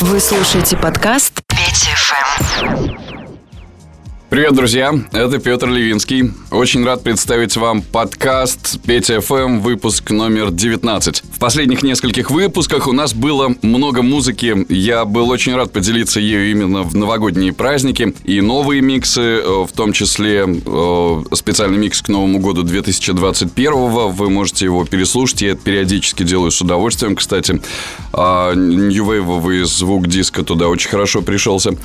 Вы слушаете подкаст Петя ФМ. Привет, друзья! Это Петр Левинский. Очень рад представить вам подкаст Петя ФМ, выпуск номер 19. В последних нескольких выпусках у нас было много музыки. Я был очень рад поделиться ею именно в новогодние праздники. И новые миксы, э, в том числе э, специальный микс к Новому году 2021. Вы можете его переслушать. Я это периодически делаю с удовольствием, кстати. Нью-вейвовый звук диска туда очень хорошо пришелся.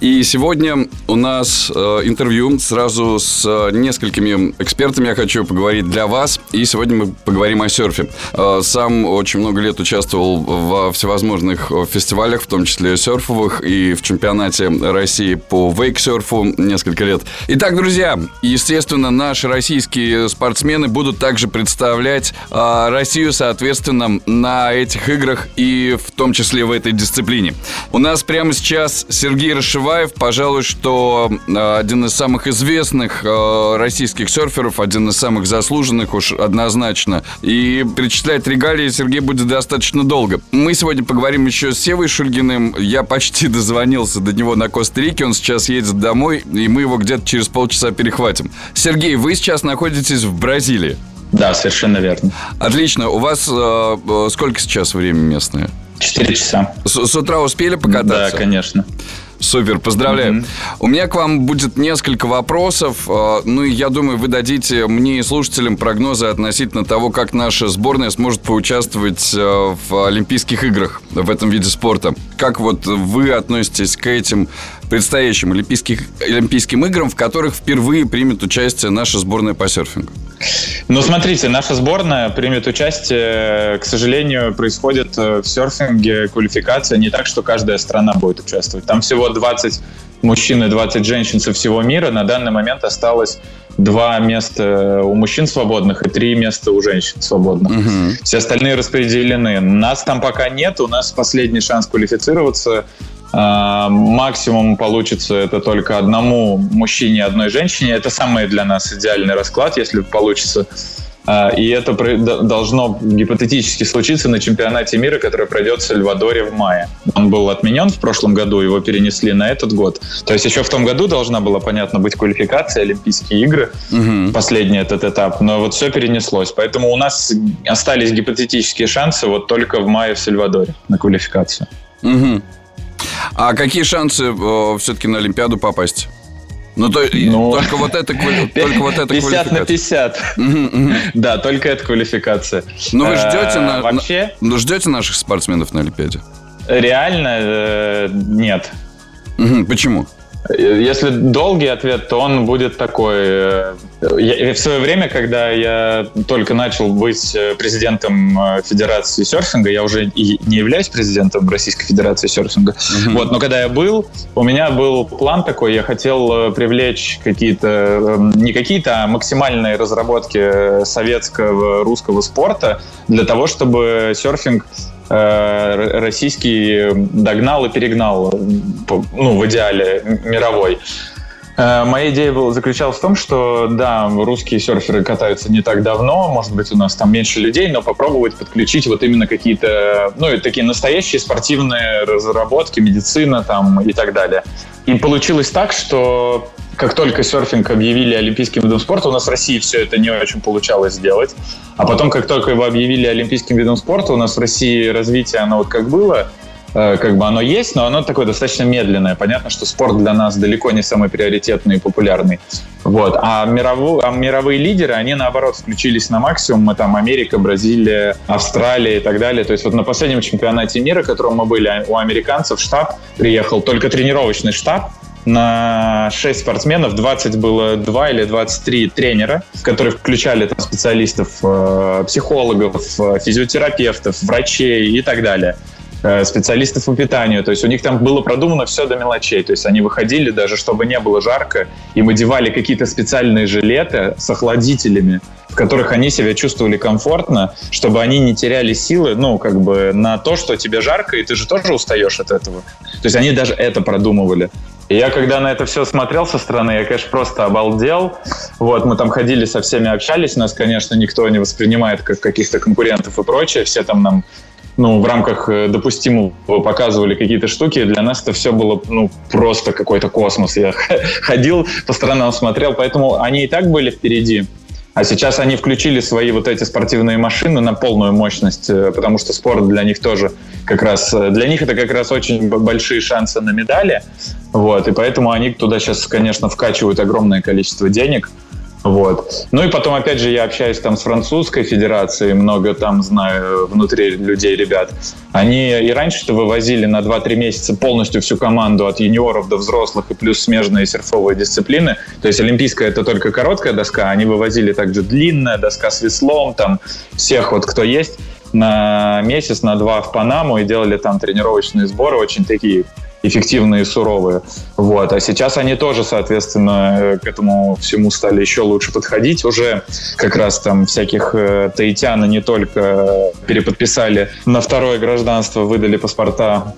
И сегодня у нас э, интервью сразу с э, несколькими экспертами я хочу поговорить для вас. И сегодня мы поговорим о серфе. Э, сам очень много лет участвовал во всевозможных фестивалях, в том числе серфовых, и в чемпионате России по вейксерфу несколько лет. Итак, друзья, естественно, наши российские спортсмены будут также представлять Россию, соответственно, на этих играх и в том числе в этой дисциплине. У нас прямо сейчас Сергей Рашева Чапаев, пожалуй, что э, один из самых известных э, российских серферов, один из самых заслуженных уж однозначно. И перечислять регалии Сергей будет достаточно долго. Мы сегодня поговорим еще с Севой Шульгиным. Я почти дозвонился до него на Коста-Рике. Он сейчас едет домой, и мы его где-то через полчаса перехватим. Сергей, вы сейчас находитесь в Бразилии. Да, совершенно верно. Отлично. У вас э, сколько сейчас время местное? Четыре часа. С, с утра успели покататься? Да, конечно. Супер, поздравляю. Mm-hmm. У меня к вам будет несколько вопросов. А, ну и я думаю, вы дадите мне и слушателям прогнозы относительно того, как наша сборная сможет поучаствовать а, в Олимпийских играх в этом виде спорта. Как вот вы относитесь к этим предстоящим Олимпийских, Олимпийским играм, в которых впервые примет участие наша сборная по серфингу? Ну, смотрите, наша сборная примет участие, к сожалению, происходит э, в серфинге квалификация не так, что каждая страна будет участвовать. Там всего 20 мужчин и 20 женщин со всего мира. На данный момент осталось два места у мужчин свободных и три места у женщин свободных. Угу. Все остальные распределены. Нас там пока нет. У нас последний шанс квалифицироваться максимум получится это только одному мужчине одной женщине. Это самый для нас идеальный расклад, если получится. А, и это должно гипотетически случиться на чемпионате мира, который пройдет в Сальвадоре в мае. Он был отменен в прошлом году, его перенесли на этот год. То есть еще в том году должна была, понятно, быть квалификация, Олимпийские игры, угу. последний этот этап. Но вот все перенеслось. Поэтому у нас остались гипотетические шансы вот только в мае в Сальвадоре на квалификацию. Угу. А какие шансы э, все-таки на Олимпиаду попасть? Ну, то, ну, только вот это, только вот это 50 на 50. Да, только это квалификация. Ну, вы ждете, э, на, вообще? ну, ждете наших спортсменов на Олимпиаде? Реально э, нет. Почему? Если долгий ответ, то он будет такой. Э, я, в свое время, когда я только начал быть э, президентом э, Федерации серфинга, я уже и не являюсь президентом Российской Федерации серфинга. Mm-hmm. Вот, но когда я был, у меня был план такой, я хотел привлечь какие-то, не какие-то, а максимальные разработки советского русского спорта для того, чтобы серфинг российский догнал и перегнал, ну, в идеале мировой. Э, моя идея была, заключалась в том, что, да, русские серферы катаются не так давно, может быть, у нас там меньше людей, но попробовать подключить вот именно какие-то, ну, такие настоящие спортивные разработки, медицина там и так далее. И получилось так, что как только серфинг объявили олимпийским видом спорта, у нас в России все это не очень получалось сделать. А потом, как только его объявили олимпийским видом спорта, у нас в России развитие, оно вот как было, э, как бы оно есть, но оно такое достаточно медленное. Понятно, что спорт для нас далеко не самый приоритетный и популярный. Вот. А, мирову, а мировые лидеры, они наоборот включились на максимум. Мы там Америка, Бразилия, Австралия и так далее. То есть вот на последнем чемпионате мира, в котором мы были, у американцев штаб приехал, только тренировочный штаб, на 6 спортсменов 20 было 2 или 23 тренера, которые включали там, специалистов, э, психологов, э, физиотерапевтов, врачей и так далее э, специалистов по питанию. То есть у них там было продумано все до мелочей. То есть они выходили даже, чтобы не было жарко, им одевали какие-то специальные жилеты с охладителями, в которых они себя чувствовали комфортно, чтобы они не теряли силы, ну, как бы на то, что тебе жарко, и ты же тоже устаешь от этого. То есть они даже это продумывали. И я, когда на это все смотрел со стороны, я, конечно, просто обалдел. Вот, мы там ходили со всеми, общались. Нас, конечно, никто не воспринимает как каких-то конкурентов и прочее. Все там нам ну, в рамках э, допустимого показывали какие-то штуки, для нас это все было, ну, просто какой-то космос. Я ходил по сторонам, смотрел, поэтому они и так были впереди. А сейчас они включили свои вот эти спортивные машины на полную мощность, э, потому что спорт для них тоже как раз, э, для них это как раз очень большие шансы на медали, вот, и поэтому они туда сейчас, конечно, вкачивают огромное количество денег, вот. Ну и потом, опять же, я общаюсь там с французской федерацией, много там знаю внутри людей, ребят. Они и раньше-то вывозили на 2-3 месяца полностью всю команду от юниоров до взрослых и плюс смежные серфовые дисциплины. То есть олимпийская это только короткая доска, они вывозили также длинная доска с веслом, там всех вот кто есть на месяц, на два в Панаму и делали там тренировочные сборы очень такие эффективные и суровые. Вот. А сейчас они тоже, соответственно, э, к этому всему стали еще лучше подходить. Уже как раз там всяких э, таитян не только переподписали на второе гражданство, выдали паспорта.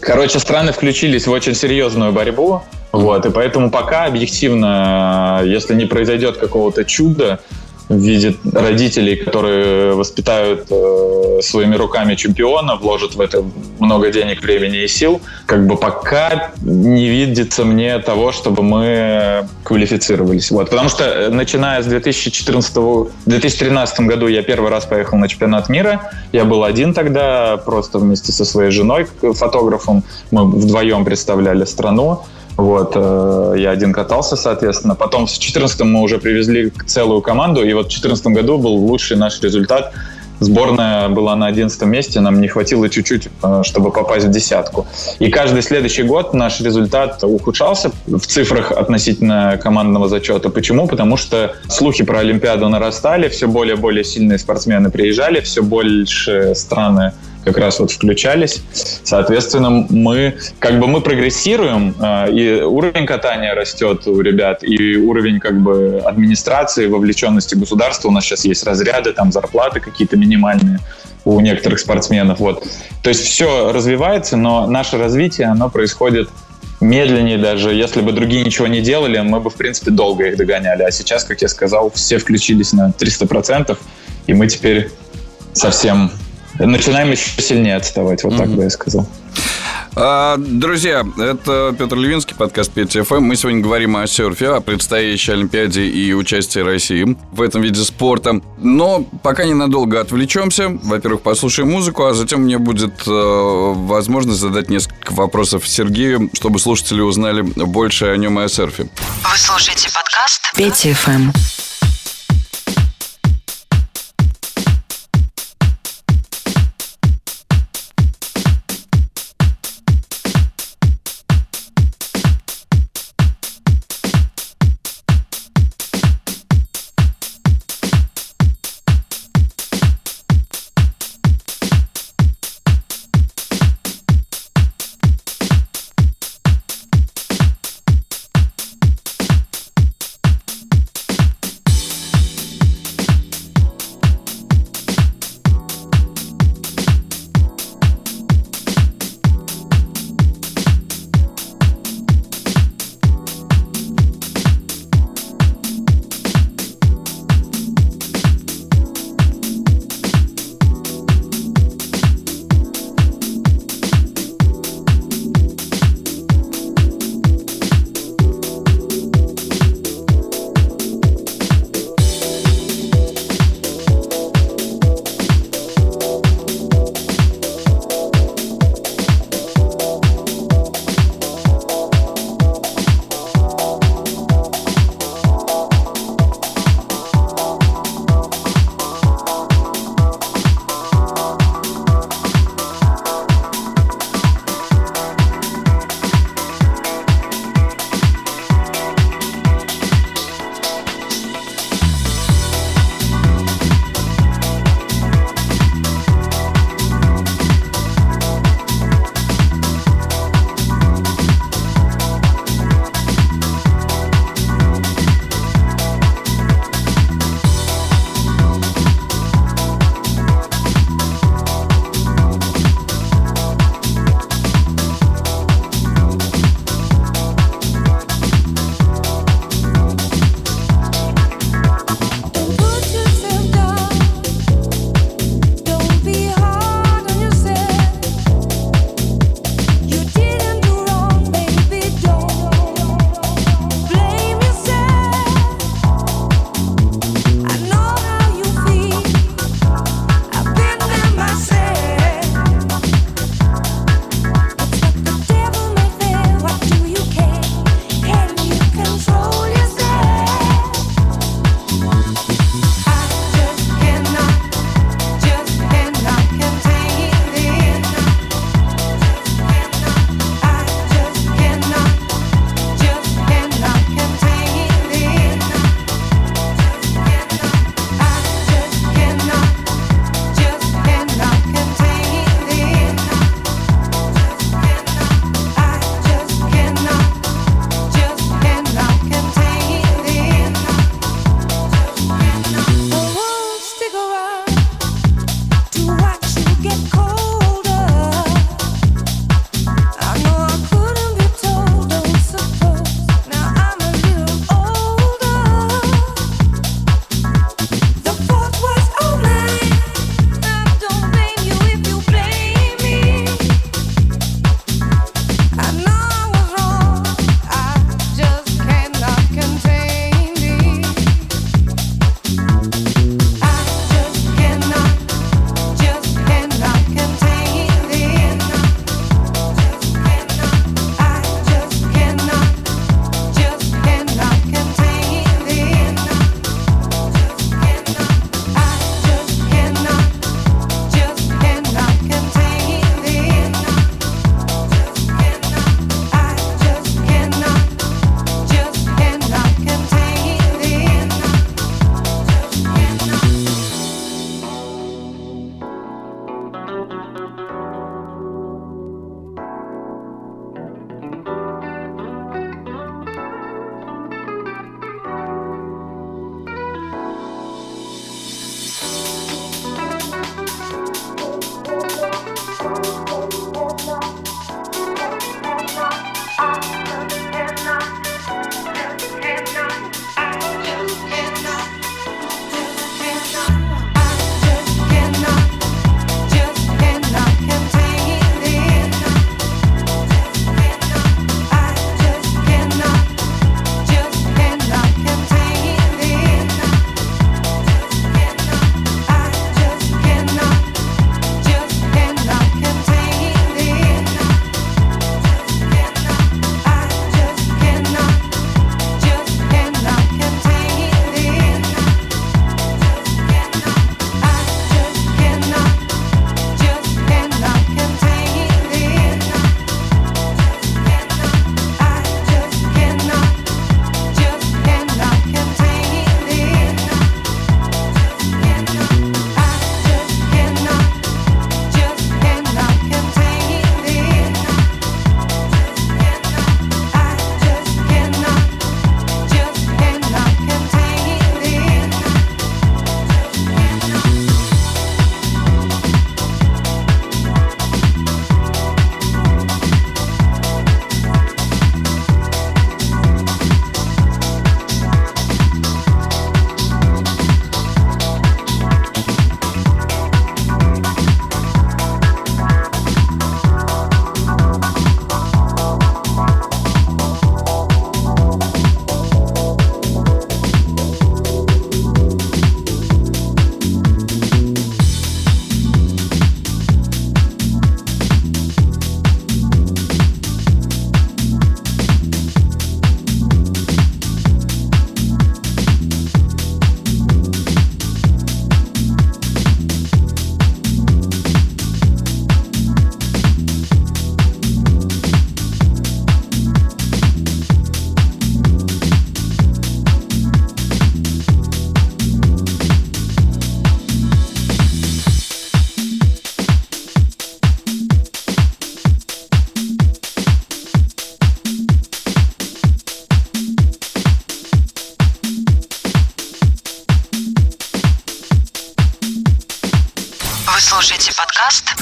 Короче, страны включились в очень серьезную борьбу. Вот, и поэтому пока объективно, если не произойдет какого-то чуда, видит родителей, которые воспитают э, своими руками чемпиона, вложат в это много денег, времени и сил, как бы пока не видится мне того, чтобы мы квалифицировались. Вот. Потому что э, начиная с 2014 2013 году я первый раз поехал на чемпионат мира. Я был один тогда, просто вместе со своей женой, фотографом. Мы вдвоем представляли страну. Вот, э, я один катался, соответственно. Потом в 2014 мы уже привезли целую команду, и вот в 2014 году был лучший наш результат. Сборная была на 11 месте, нам не хватило чуть-чуть, э, чтобы попасть в десятку. И каждый следующий год наш результат ухудшался в цифрах относительно командного зачета. Почему? Потому что слухи про Олимпиаду нарастали, все более-более сильные спортсмены приезжали, все больше страны как раз вот включались. Соответственно, мы как бы мы прогрессируем, э, и уровень катания растет у ребят, и уровень как бы администрации, вовлеченности государства. У нас сейчас есть разряды, там зарплаты какие-то минимальные у некоторых спортсменов. Вот. То есть все развивается, но наше развитие, оно происходит медленнее даже. Если бы другие ничего не делали, мы бы, в принципе, долго их догоняли. А сейчас, как я сказал, все включились на 300%, и мы теперь совсем начинаем еще сильнее отставать, вот mm-hmm. так бы я сказал. А, друзья, это Петр Левинский, подкаст ПТФМ. Мы сегодня говорим о серфе, о предстоящей Олимпиаде и участии России в этом виде спорта. Но пока ненадолго отвлечемся. Во-первых, послушаем музыку, а затем мне будет э, возможность задать несколько вопросов Сергею, чтобы слушатели узнали больше о нем и о серфе. Вы слушаете подкаст ПТФМ.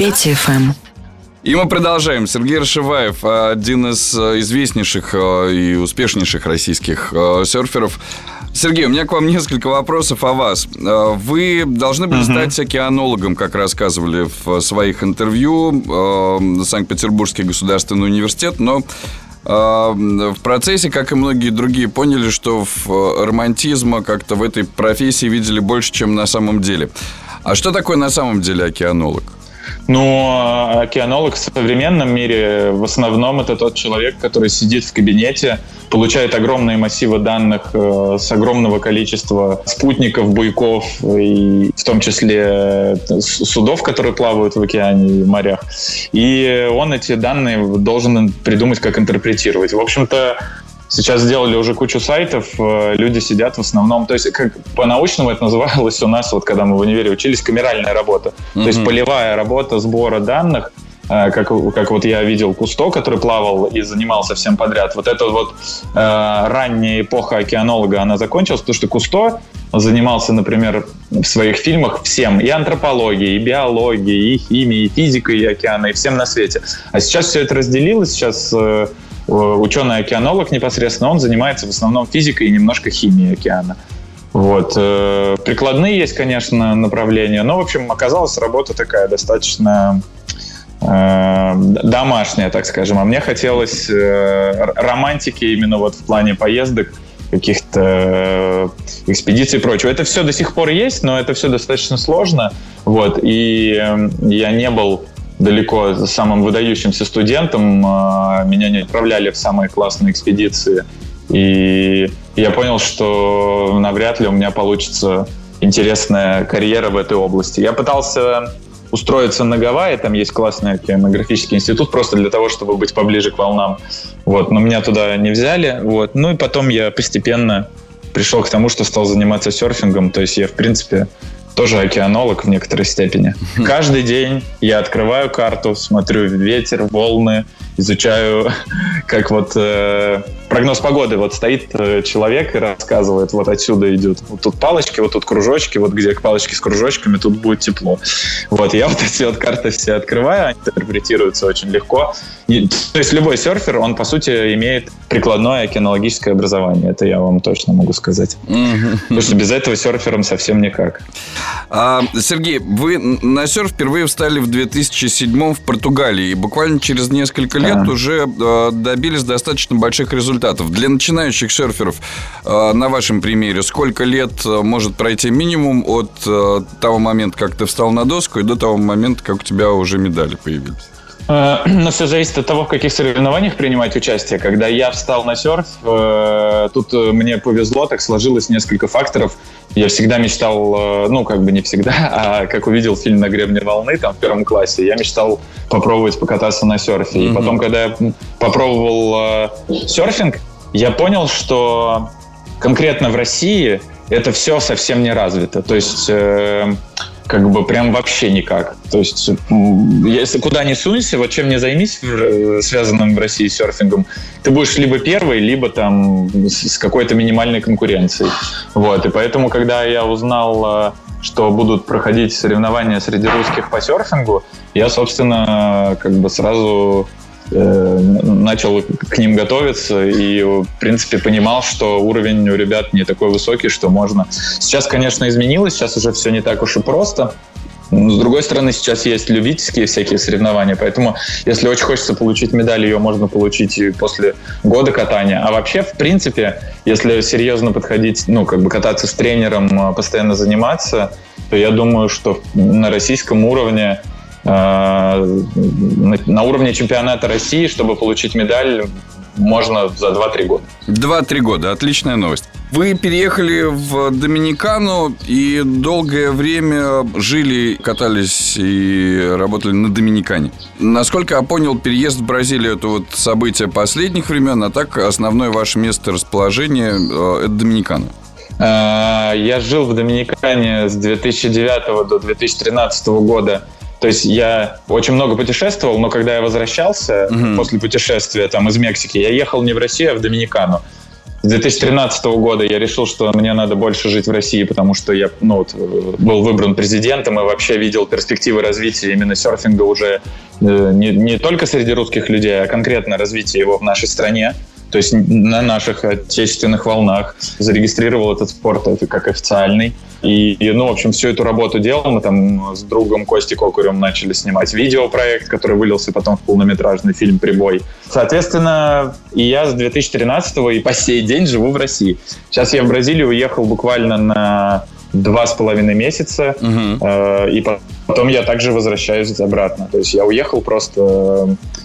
Петя ФМ. И мы продолжаем. Сергей Рашиваев, один из э, известнейших э, и успешнейших российских э, серферов. Сергей, у меня к вам несколько вопросов о вас. Вы должны были uh-huh. стать океанологом, как рассказывали в своих интервью, Санкт-Петербургский государственный университет, но в процессе, как и многие другие, поняли, что в романтизма как-то в этой профессии видели больше, чем на самом деле. А что такое на самом деле океанолог? Но океанолог в современном мире в основном это тот человек, который сидит в кабинете, получает огромные массивы данных э, с огромного количества спутников, буйков, и в том числе э, судов, которые плавают в океане и морях. И он эти данные должен придумать, как интерпретировать. В общем-то, Сейчас сделали уже кучу сайтов, э, люди сидят в основном, то есть как по-научному это называлось у нас, вот когда мы в универе учились, камеральная работа. Mm-hmm. То есть полевая работа сбора данных, э, как, как вот я видел Кусто, который плавал и занимался всем подряд. Вот эта вот э, ранняя эпоха океанолога, она закончилась, потому что Кусто занимался, например, в своих фильмах всем, и антропологией, и биологией, и химией, и физикой, и океана, и всем на свете. А сейчас все это разделилось, сейчас э, Э, ученый-океанолог непосредственно, он занимается в основном физикой и немножко химией океана. Вот. Э, прикладные есть, конечно, направления, но, в общем, оказалась работа такая достаточно э, домашняя, так скажем. А мне хотелось романтики именно вот в плане поездок, каких-то экспедиций и прочего. Это все до сих пор есть, но это все достаточно сложно. Вот. И я не был далеко самым выдающимся студентом, а, меня не отправляли в самые классные экспедиции. И я понял, что навряд ли у меня получится интересная карьера в этой области. Я пытался устроиться на Гавайи, там есть классный океанографический институт, просто для того, чтобы быть поближе к волнам. Вот, но меня туда не взяли. Вот. Ну и потом я постепенно пришел к тому, что стал заниматься серфингом. То есть я, в принципе, тоже океанолог в некоторой степени. Каждый день я открываю карту, смотрю ветер, волны, изучаю, как вот э, прогноз погоды. Вот стоит э, человек и рассказывает, вот отсюда идет. Вот тут палочки, вот тут кружочки, вот где палочки с кружочками, тут будет тепло. Вот я вот эти вот карты все открываю, они интерпретируются очень легко. И, то есть любой серфер, он по сути имеет прикладное океанологическое образование. Это я вам точно могу сказать. Потому что без этого серфером совсем никак. А, Сергей, вы на серф впервые встали в 2007 в Португалии. И буквально через несколько лет а. уже э, добились достаточно больших результатов. Для начинающих серферов, э, на вашем примере, сколько лет э, может пройти минимум от того момента, как ты встал на доску, и до того момента, как у тебя уже медали появились? Но все зависит от того, в каких соревнованиях принимать участие. Когда я встал на серф, тут мне повезло, так сложилось несколько факторов. Я всегда мечтал, ну, как бы не всегда, а как увидел фильм «На гребне волны» там в первом классе, я мечтал попробовать покататься на серфе. И потом, когда я попробовал серфинг, я понял, что конкретно в России это все совсем не развито. То есть э, как бы прям вообще никак. То есть, если куда ни сунься, вот чем не займись, э, связанным в России серфингом, ты будешь либо первый, либо там с какой-то минимальной конкуренцией. Вот, и поэтому, когда я узнал, э, что будут проходить соревнования среди русских по серфингу, я, собственно, как бы сразу начал к ним готовиться и, в принципе, понимал, что уровень у ребят не такой высокий, что можно. Сейчас, конечно, изменилось, сейчас уже все не так уж и просто. Но, с другой стороны, сейчас есть любительские всякие соревнования, поэтому, если очень хочется получить медаль, ее можно получить и после года катания. А вообще, в принципе, если серьезно подходить, ну, как бы кататься с тренером, а, постоянно заниматься, то я думаю, что на российском уровне Э, на уровне чемпионата России, чтобы получить медаль, можно за 2-3 года. 2-3 года, отличная новость. Вы переехали в Доминикану и долгое время жили, катались и работали на Доминикане. Насколько я понял, переезд в Бразилию – это вот событие последних времен, а так основное ваше место расположения э, – это Доминикана. Э, я жил в Доминикане с 2009 до 2013 года то есть я очень много путешествовал, но когда я возвращался угу. после путешествия там из Мексики, я ехал не в Россию, а в Доминикану. с 2013 года я решил, что мне надо больше жить в России, потому что я ну, вот, был выбран президентом и вообще видел перспективы развития именно серфинга уже э, не, не только среди русских людей, а конкретно развитие его в нашей стране то есть на наших отечественных волнах зарегистрировал этот спорт как официальный. И, и, ну, в общем, всю эту работу делал. Мы там с другом Костей Кокурем начали снимать видеопроект, который вылился потом в полнометражный фильм «Прибой». Соответственно, и я с 2013 и по сей день живу в России. Сейчас я в Бразилию уехал буквально на два с половиной месяца, угу. э, и потом я также возвращаюсь обратно. То есть я уехал просто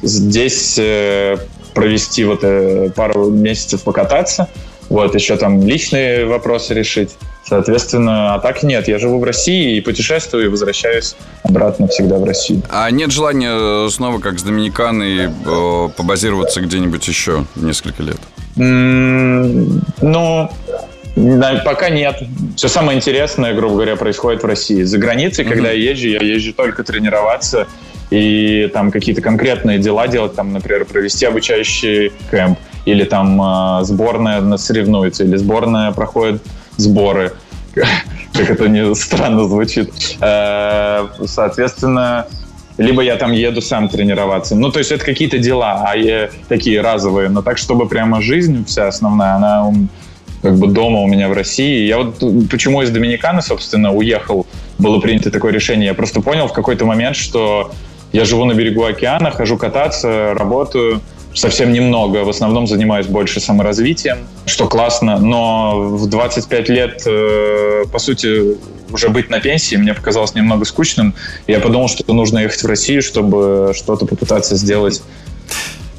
э, здесь э, провести вот э, пару месяцев покататься, вот, еще там личные вопросы решить. Соответственно, а так нет, я живу в России и путешествую, и возвращаюсь обратно всегда в Россию. А нет желания снова, как с Доминиканой, э, побазироваться где-нибудь еще несколько лет? Mm, ну, Пока нет. Все самое интересное, грубо говоря, происходит в России. За границей, mm-hmm. когда я езжу, я езжу только тренироваться и там какие-то конкретные дела делать, там, например, провести обучающий кемп, или там э, сборная соревнуется, или сборная проходит сборы, как это не странно звучит. Э, соответственно, либо я там еду сам тренироваться. Ну, то есть это какие-то дела, а я, такие разовые. Но так, чтобы прямо жизнь вся основная, она как бы дома у меня в России. Я вот почему из Доминиканы, собственно, уехал, было принято такое решение. Я просто понял в какой-то момент, что я живу на берегу океана, хожу кататься, работаю совсем немного. В основном занимаюсь больше саморазвитием, что классно. Но в 25 лет, э, по сути, уже быть на пенсии мне показалось немного скучным. Я подумал, что нужно ехать в Россию, чтобы что-то попытаться сделать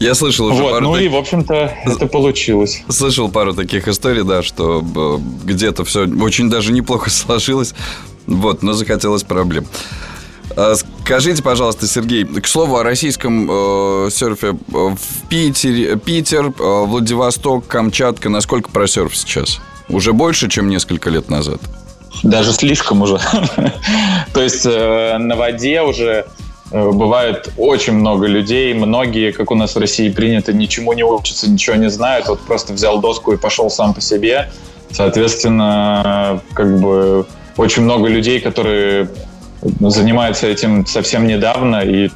я слышал уже вот, пару... Ну так... и, в общем-то, это получилось. Слышал пару таких историй, да, что э, где-то все очень даже неплохо сложилось. Вот, но захотелось проблем. А, скажите, пожалуйста, Сергей, к слову о российском э, серфе в Питере, Питер, э, Владивосток, Камчатка, насколько про серф сейчас? Уже больше, чем несколько лет назад? Даже слишком уже. То есть э, на воде уже э, бывает очень много людей. Многие, как у нас в России принято, ничему не учатся, ничего не знают. Вот просто взял доску и пошел сам по себе. Соответственно, как бы очень много людей, которые занимаются этим совсем недавно, и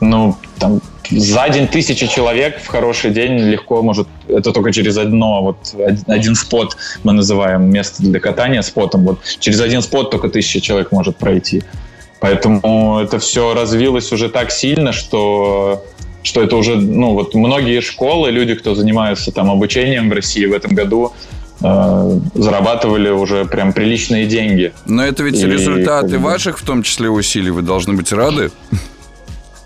ну, там, за день тысячи человек в хороший день легко может, это только через одно, вот один спот мы называем место для катания спотом, вот через один спот только тысяча человек может пройти. Поэтому это все развилось уже так сильно, что что это уже, ну, вот многие школы, люди, кто занимаются там обучением в России в этом году, Э, зарабатывали уже прям приличные деньги. Но это ведь и, результаты ваших, в том числе, усилий. Вы должны быть рады.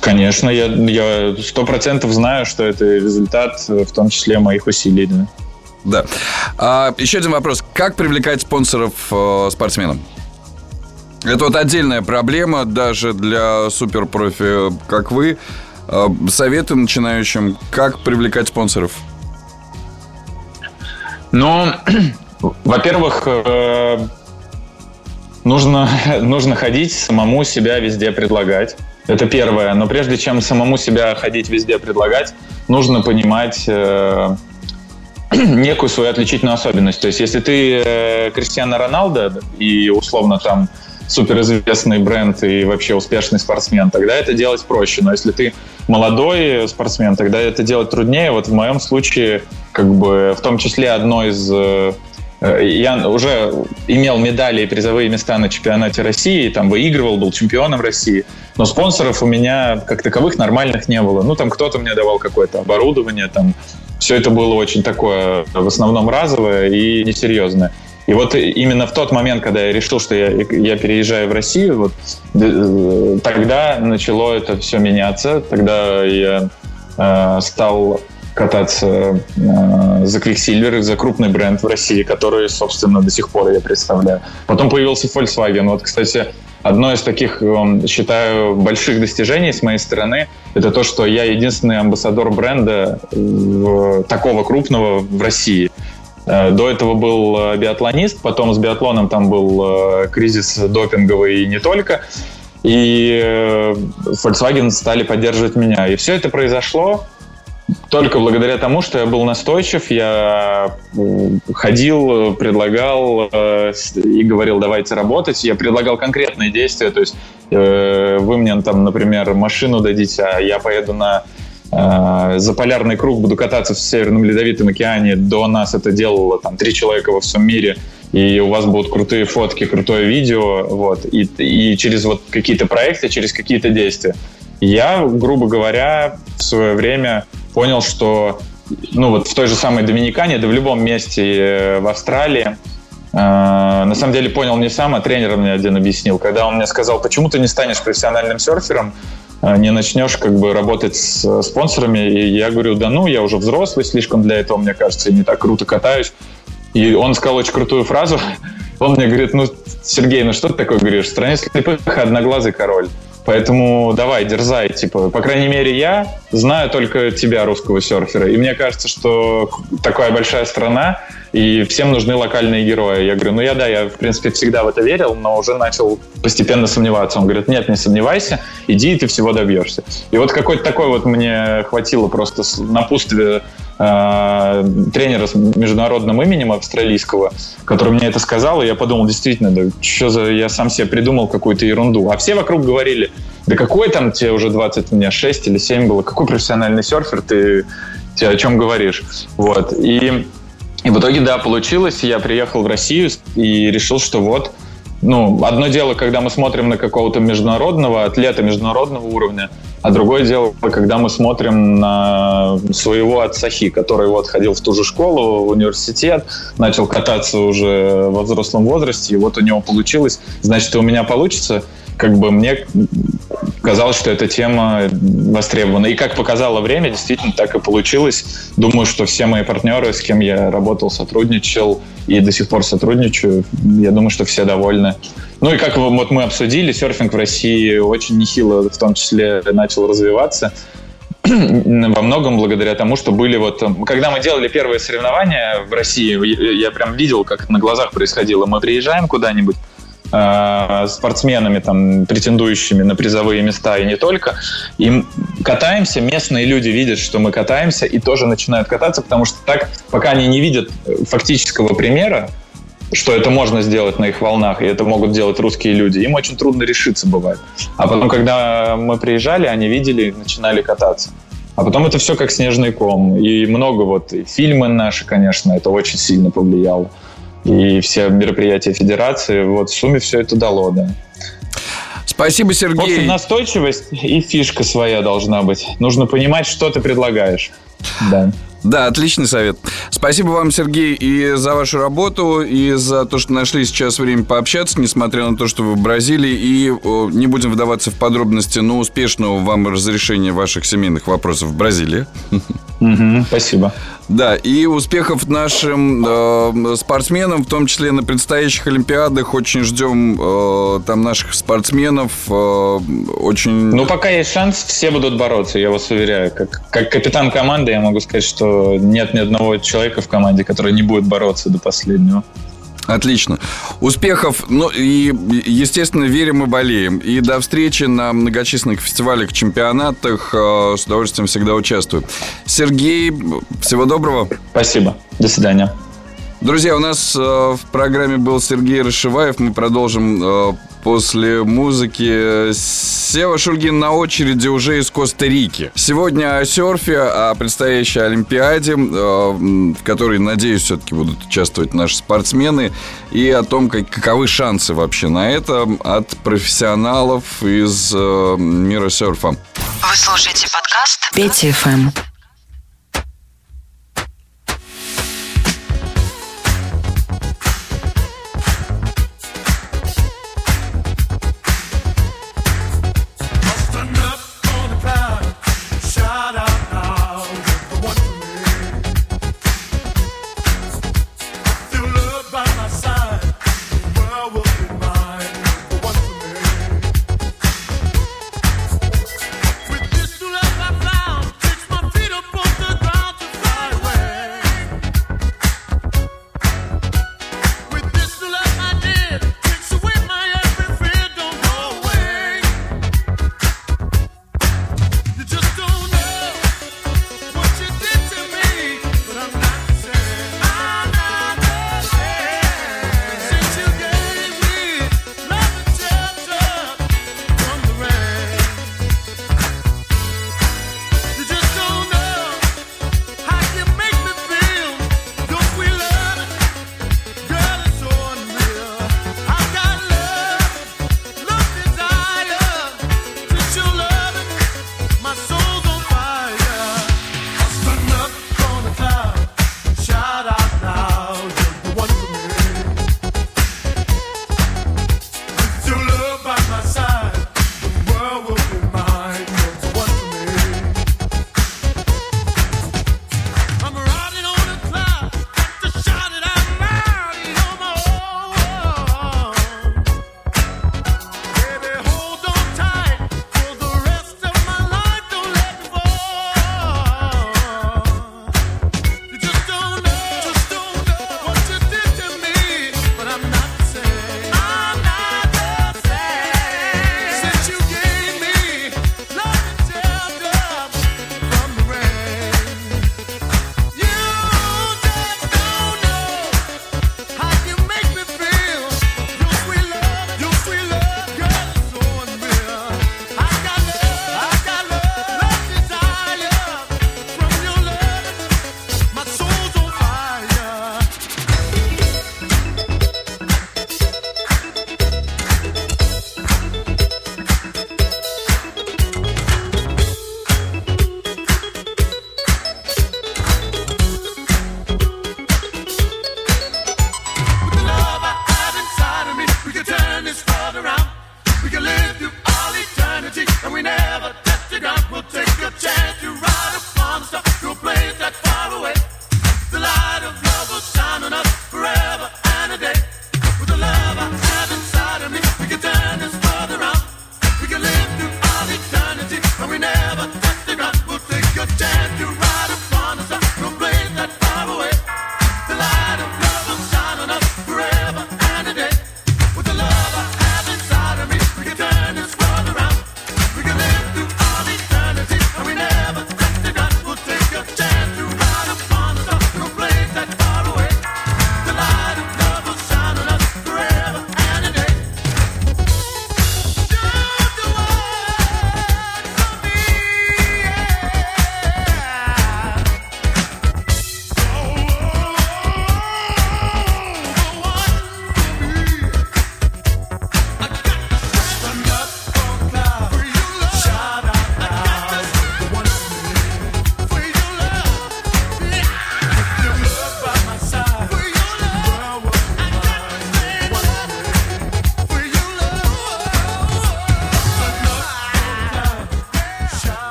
Конечно, я сто процентов знаю, что это результат, в том числе моих усилий. Да. Да. А, еще один вопрос. Как привлекать спонсоров э, спортсменам? Это вот отдельная проблема даже для суперпрофи, как вы. Э, советы начинающим, как привлекать спонсоров? Ну, во-первых, э, нужно, нужно ходить, самому себя везде предлагать. Это первое. Но прежде чем самому себя ходить везде предлагать, нужно понимать э, некую свою отличительную особенность. То есть, если ты э, Кристиано Роналдо и условно там суперизвестный бренд и вообще успешный спортсмен, тогда это делать проще. Но если ты молодой спортсмен, тогда это делать труднее. Вот в моем случае, как бы, в том числе одно из э, я уже имел медали и призовые места на чемпионате России, там выигрывал, был чемпионом России, но спонсоров у меня как таковых нормальных не было. Ну, там кто-то мне давал какое-то оборудование, там все это было очень такое, в основном разовое и несерьезное. И вот именно в тот момент, когда я решил, что я, я переезжаю в Россию, вот, э, тогда начало это все меняться. Тогда я э, стал кататься э, за Quicksilver, за крупный бренд в России, который, собственно, до сих пор я представляю. Потом появился Volkswagen. Вот, кстати, одно из таких, э, считаю, больших достижений с моей стороны, это то, что я единственный амбассадор бренда э, такого крупного в России. Э, до этого был э, биатлонист, потом с биатлоном там был э, кризис допинговый и не только. И Volkswagen стали поддерживать меня. И все это произошло только благодаря тому, что я был настойчив, я ходил, предлагал и говорил, давайте работать. Я предлагал конкретные действия, то есть вы мне там, например, машину дадите, а я поеду на э, заполярный круг, буду кататься в Северном Ледовитом океане. До нас это делало там три человека во всем мире и у вас будут крутые фотки, крутое видео, вот, и, и через вот какие-то проекты, через какие-то действия. Я, грубо говоря, в свое время понял, что ну вот в той же самой Доминикане, да в любом месте э, в Австралии, э, на самом деле понял не сам, а тренер мне один объяснил. Когда он мне сказал, почему ты не станешь профессиональным серфером, не начнешь как бы работать с спонсорами, и я говорю, да ну, я уже взрослый слишком для этого, мне кажется, и не так круто катаюсь. И он сказал очень крутую фразу. Он мне говорит, ну, Сергей, ну что ты такое говоришь? В стране слепых одноглазый король. Поэтому давай, дерзай. Типа, по крайней мере, я знаю только тебя, русского серфера. И мне кажется, что такая большая страна, и всем нужны локальные герои. Я говорю, ну я да, я в принципе всегда в это верил, но уже начал постепенно сомневаться. Он говорит, нет, не сомневайся, иди, и ты всего добьешься. И вот какой-то такой вот мне хватило просто напутствия э, тренера с международным именем австралийского, который мне это сказал, и я подумал, действительно, да что за... Я сам себе придумал какую-то ерунду. А все вокруг говорили, да какой там тебе уже 20, у меня 6 или 7 было, какой профессиональный серфер, ты, ты о чем говоришь? Вот. И, и в итоге, да, получилось. Я приехал в Россию и решил, что вот, ну, одно дело, когда мы смотрим на какого-то международного атлета международного уровня, а другое дело, когда мы смотрим на своего отцахи, который вот ходил в ту же школу, в университет, начал кататься уже во взрослом возрасте, и вот у него получилось, значит, и у меня получится. Как бы мне казалось, что эта тема востребована. И как показало время, действительно так и получилось. Думаю, что все мои партнеры, с кем я работал, сотрудничал и до сих пор сотрудничаю, я думаю, что все довольны. Ну и как вот мы обсудили, серфинг в России очень нехило в том числе начал развиваться во многом благодаря тому, что были вот... Когда мы делали первые соревнования в России, я прям видел, как это на глазах происходило. Мы приезжаем куда-нибудь, э, спортсменами, там, претендующими на призовые места и не только. И катаемся, местные люди видят, что мы катаемся, и тоже начинают кататься, потому что так, пока они не видят фактического примера, что это можно сделать на их волнах, и это могут делать русские люди, им очень трудно решиться бывает. А потом, когда мы приезжали, они видели начинали кататься. А потом это все как снежный ком. И много вот, и фильмы наши, конечно, это очень сильно повлияло. И все мероприятия федерации, вот в сумме все это дало, да. Спасибо, Сергей. В общем, настойчивость и фишка своя должна быть. Нужно понимать, что ты предлагаешь. Да. Да, отличный совет. Спасибо вам, Сергей, и за вашу работу, и за то, что нашли сейчас время пообщаться, несмотря на то, что вы в Бразилии. И не будем вдаваться в подробности, но успешного вам разрешения ваших семейных вопросов в Бразилии. Угу, спасибо. Да, и успехов нашим э, спортсменам, в том числе на предстоящих Олимпиадах. Очень ждем э, там наших спортсменов. Э, очень... Ну, пока есть шанс, все будут бороться, я вас уверяю. Как, как капитан команды я могу сказать, что нет ни одного человека в команде, который не будет бороться до последнего. Отлично. Успехов. Ну и, естественно, верим и болеем. И до встречи на многочисленных фестивалях, чемпионатах. Э, с удовольствием всегда участвую. Сергей, всего доброго. Спасибо. До свидания. Друзья, у нас э, в программе был Сергей Рашиваев. Мы продолжим э, после музыки. Сева Шульгин на очереди уже из Коста-Рики. Сегодня о серфе, о предстоящей Олимпиаде, э, в которой, надеюсь, все-таки будут участвовать наши спортсмены, и о том, как, каковы шансы вообще на это от профессионалов из мира серфа. Вы слушаете подкаст Пети ФМ.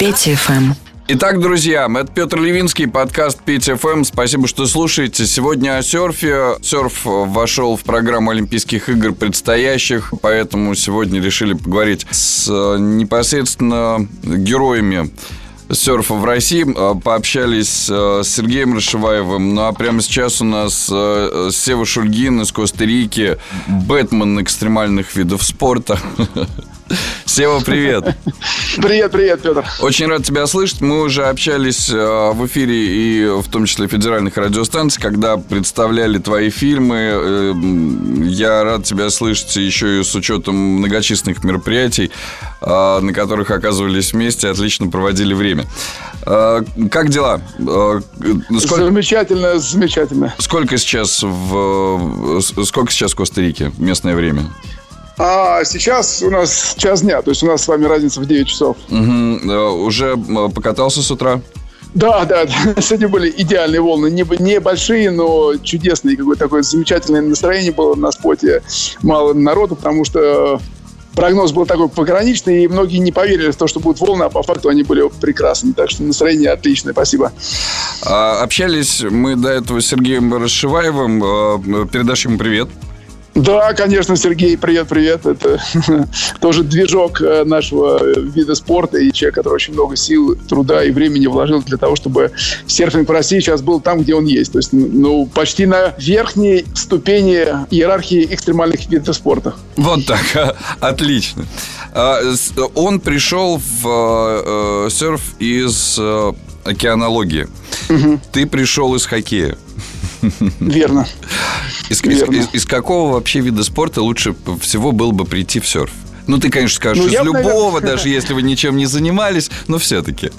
Петя ФМ. Итак, друзья, это Петр Левинский, подкаст ПТФМ. Спасибо, что слушаете. Сегодня о серфе. Серф вошел в программу Олимпийских игр предстоящих, поэтому сегодня решили поговорить с э, непосредственно героями серфа в России. Э, пообщались э, с Сергеем Расшиваевым. Ну а прямо сейчас у нас Сева Шульгин из Коста-Рики, Бэтмен экстремальных видов спорта. Сева, привет. Привет, привет, Петр. Очень рад тебя слышать. Мы уже общались э, в эфире и в том числе федеральных радиостанций, когда представляли твои фильмы. Э, я рад тебя слышать еще и с учетом многочисленных мероприятий, э, на которых оказывались вместе, отлично проводили время. Как дела? Сколько... Замечательно, замечательно. Сколько сейчас в сколько сейчас в Коста-Рике местное время? А сейчас у нас час дня, то есть у нас с вами разница в 9 часов. Угу. Уже покатался с утра? Да, да, да. Сегодня были идеальные волны. Не, не большие, но чудесные. Какое-то такое замечательное настроение было на споте. Мало народу, потому что прогноз был такой пограничный, и многие не поверили в то, что будут волны, а по факту они были прекрасные. Так что настроение отличное. Спасибо. А, общались мы до этого с Сергеем Расшиваевым. А, передашь ему привет. Да, конечно, Сергей, привет-привет. Это тоже движок э, нашего вида спорта и человек, который очень много сил, труда и времени вложил для того, чтобы серфинг в России сейчас был там, где он есть. То есть, ну, почти на верхней ступени иерархии экстремальных видов спорта. Вот так, отлично. А, он пришел в э, серф из э, океанологии. Угу. Ты пришел из хоккея. Верно. Из, Верно. Из, из, из какого вообще вида спорта лучше всего было бы прийти в серф? Ну, ты, конечно, скажешь, ну, из любого, наверное... даже если вы ничем не занимались, но все-таки.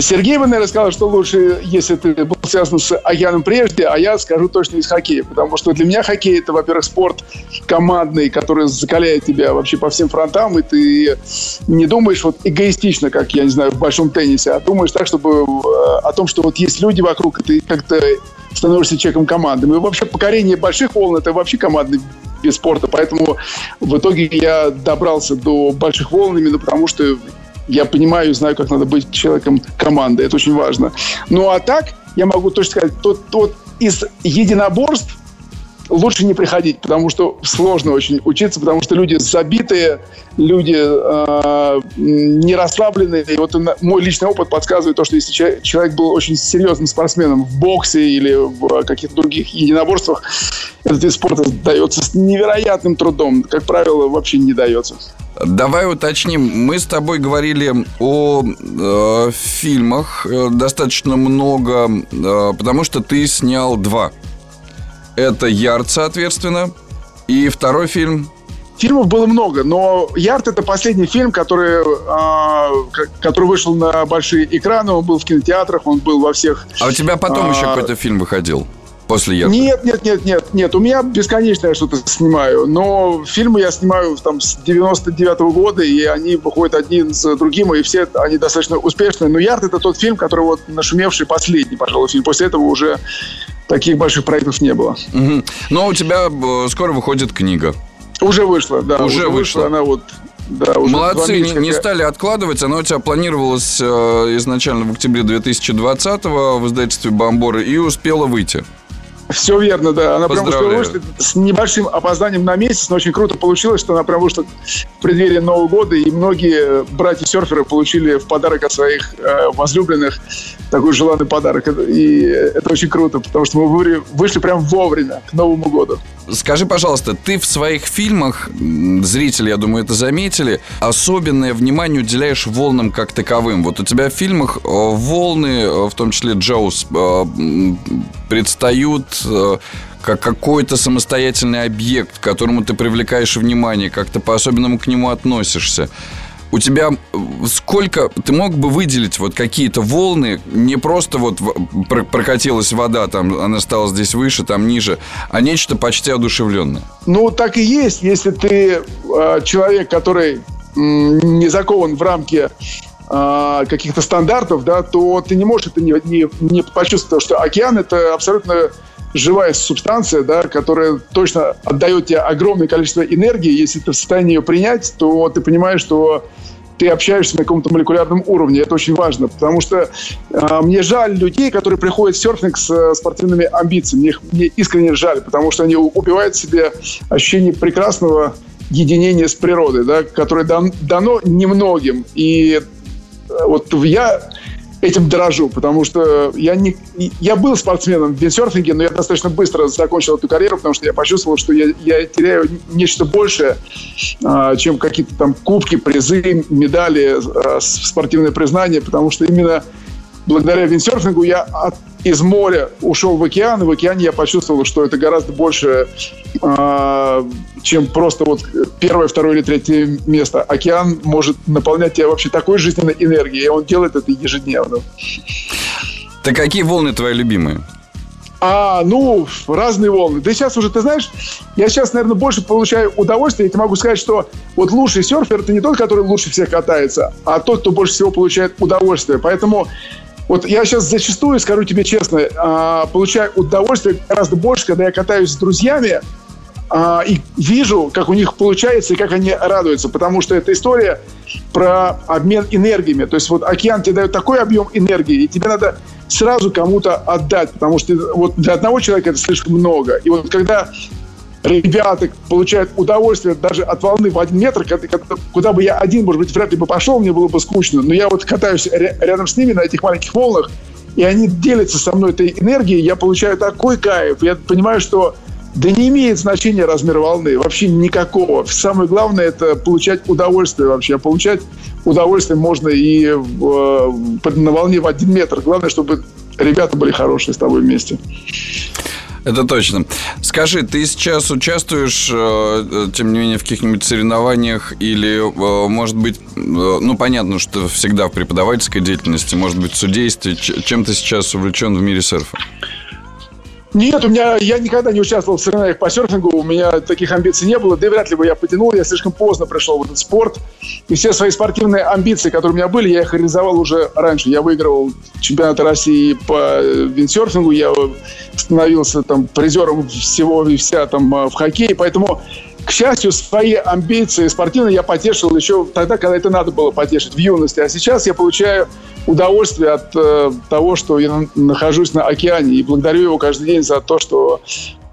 Сергей бы, наверное, сказал, что лучше, если ты был связан с океаном прежде, а я скажу точно из хоккея. Потому что для меня хоккей – это, во-первых, спорт командный, который закаляет тебя вообще по всем фронтам, и ты не думаешь вот эгоистично, как, я не знаю, в большом теннисе, а думаешь так, чтобы э, о том, что вот есть люди вокруг, и ты как-то становишься человеком команды. И вообще покорение больших волн – это вообще командный вид спорта. Поэтому в итоге я добрался до больших волн именно потому, что я понимаю и знаю, как надо быть человеком команды. Это очень важно. Ну, а так, я могу точно сказать, тот, тот из единоборств, лучше не приходить, потому что сложно очень учиться, потому что люди забитые, люди э, не расслабленные. И вот мой личный опыт подсказывает то, что если человек был очень серьезным спортсменом в боксе или в каких-то других единоборствах, этот вид спорта дается с невероятным трудом. Как правило, вообще не дается. Давай уточним. Мы с тобой говорили о э, фильмах э, достаточно много, э, потому что ты снял два. Это «Ярд», соответственно. И второй фильм Фильмов было много, но «Ярд» — это последний фильм, который, э, который вышел на большие экраны, он был в кинотеатрах, он был во всех... А у тебя потом э, еще какой-то фильм выходил? После «Ярда»? Нет, нет, нет, нет, нет. У меня бесконечно я что-то снимаю. Но фильмы я снимаю там с 99-го года, и они выходят один за другим, и все они достаточно успешные. Но «Ярд» — это тот фильм, который вот нашумевший последний, пожалуй, фильм. После этого уже таких больших проектов не было. Угу. Но у тебя э, скоро выходит книга. Уже вышла, да. Уже, уже вышла. Она вот да, уже Молодцы, не, не стали откладывать. Она у тебя планировалась э, изначально в октябре 2020-го в издательстве «Бомборы» и успела выйти. Все верно, да. Она прям вышла с небольшим опозданием на месяц, но очень круто получилось, что она прям вышла в преддверии Нового года, и многие братья-серферы получили в подарок от своих э, возлюбленных такой желанный подарок. И это очень круто, потому что мы вышли прям вовремя к Новому году. Скажи, пожалуйста, ты в своих фильмах, зрители, я думаю, это заметили, особенное внимание уделяешь волнам как таковым. Вот у тебя в фильмах э, волны, э, в том числе Джоус, э, предстают как какой-то самостоятельный объект, к которому ты привлекаешь внимание, как-то по-особенному к нему относишься у тебя сколько ты мог бы выделить вот какие-то волны, не просто вот прокатилась вода, там она стала здесь выше, там ниже, а нечто почти одушевленное? Ну, так и есть. Если ты э, человек, который не закован в рамки э, каких-то стандартов, да, то ты не можешь это не, не, не почувствовать, что океан это абсолютно живая субстанция, да, которая точно отдает тебе огромное количество энергии. Если ты в состоянии ее принять, то ты понимаешь, что ты общаешься на каком-то молекулярном уровне. Это очень важно, потому что э, мне жаль людей, которые приходят в серфинг с э, спортивными амбициями. Мне, мне искренне жаль, потому что они убивают себе ощущение прекрасного единения с природой, да, которое дан, дано немногим. И э, вот я этим дорожу, потому что я, не, я был спортсменом в виндсерфинге, но я достаточно быстро закончил эту карьеру, потому что я почувствовал, что я, я теряю нечто большее, а, чем какие-то там кубки, призы, медали, а, спортивное признание, потому что именно благодаря виндсерфингу я от, из моря ушел в океан, и в океане я почувствовал, что это гораздо больше, э, чем просто вот первое, второе или третье место. Океан может наполнять тебя вообще такой жизненной энергией, и он делает это ежедневно. Так какие волны твои любимые? А, ну, разные волны. Да сейчас уже, ты знаешь, я сейчас, наверное, больше получаю удовольствие. Я тебе могу сказать, что вот лучший серфер – это не тот, который лучше всех катается, а тот, кто больше всего получает удовольствие. Поэтому вот я сейчас зачастую, скажу тебе честно, а, получаю удовольствие гораздо больше, когда я катаюсь с друзьями а, и вижу, как у них получается и как они радуются. Потому что это история про обмен энергиями. То есть вот океан тебе дает такой объем энергии, и тебе надо сразу кому-то отдать, потому что вот для одного человека это слишком много. И вот когда ребята получают удовольствие даже от волны в один метр, куда бы я один, может быть, вряд ли бы пошел, мне было бы скучно. Но я вот катаюсь рядом с ними на этих маленьких волнах, и они делятся со мной этой энергией, я получаю такой кайф. Я понимаю, что да не имеет значения размер волны, вообще никакого. Самое главное – это получать удовольствие вообще. Получать удовольствие можно и в, на волне в один метр. Главное, чтобы ребята были хорошие с тобой вместе. Это точно. Скажи, ты сейчас участвуешь, э, э, тем не менее, в каких-нибудь соревнованиях или, э, может быть, ну, понятно, что всегда в преподавательской деятельности, может быть, в судействе. Чем ты сейчас увлечен в мире серфа? Нет, у меня я никогда не участвовал в соревнованиях по серфингу, у меня таких амбиций не было, да и вряд ли бы я потянул, я слишком поздно пришел в этот спорт. И все свои спортивные амбиции, которые у меня были, я их реализовал уже раньше. Я выигрывал чемпионаты России по виндсерфингу, я становился там призером всего и вся там в хоккее, поэтому к счастью, свои амбиции спортивные я потешил еще тогда, когда это надо было потешить, в юности. А сейчас я получаю удовольствие от э, того, что я нахожусь на океане. И благодарю его каждый день за то, что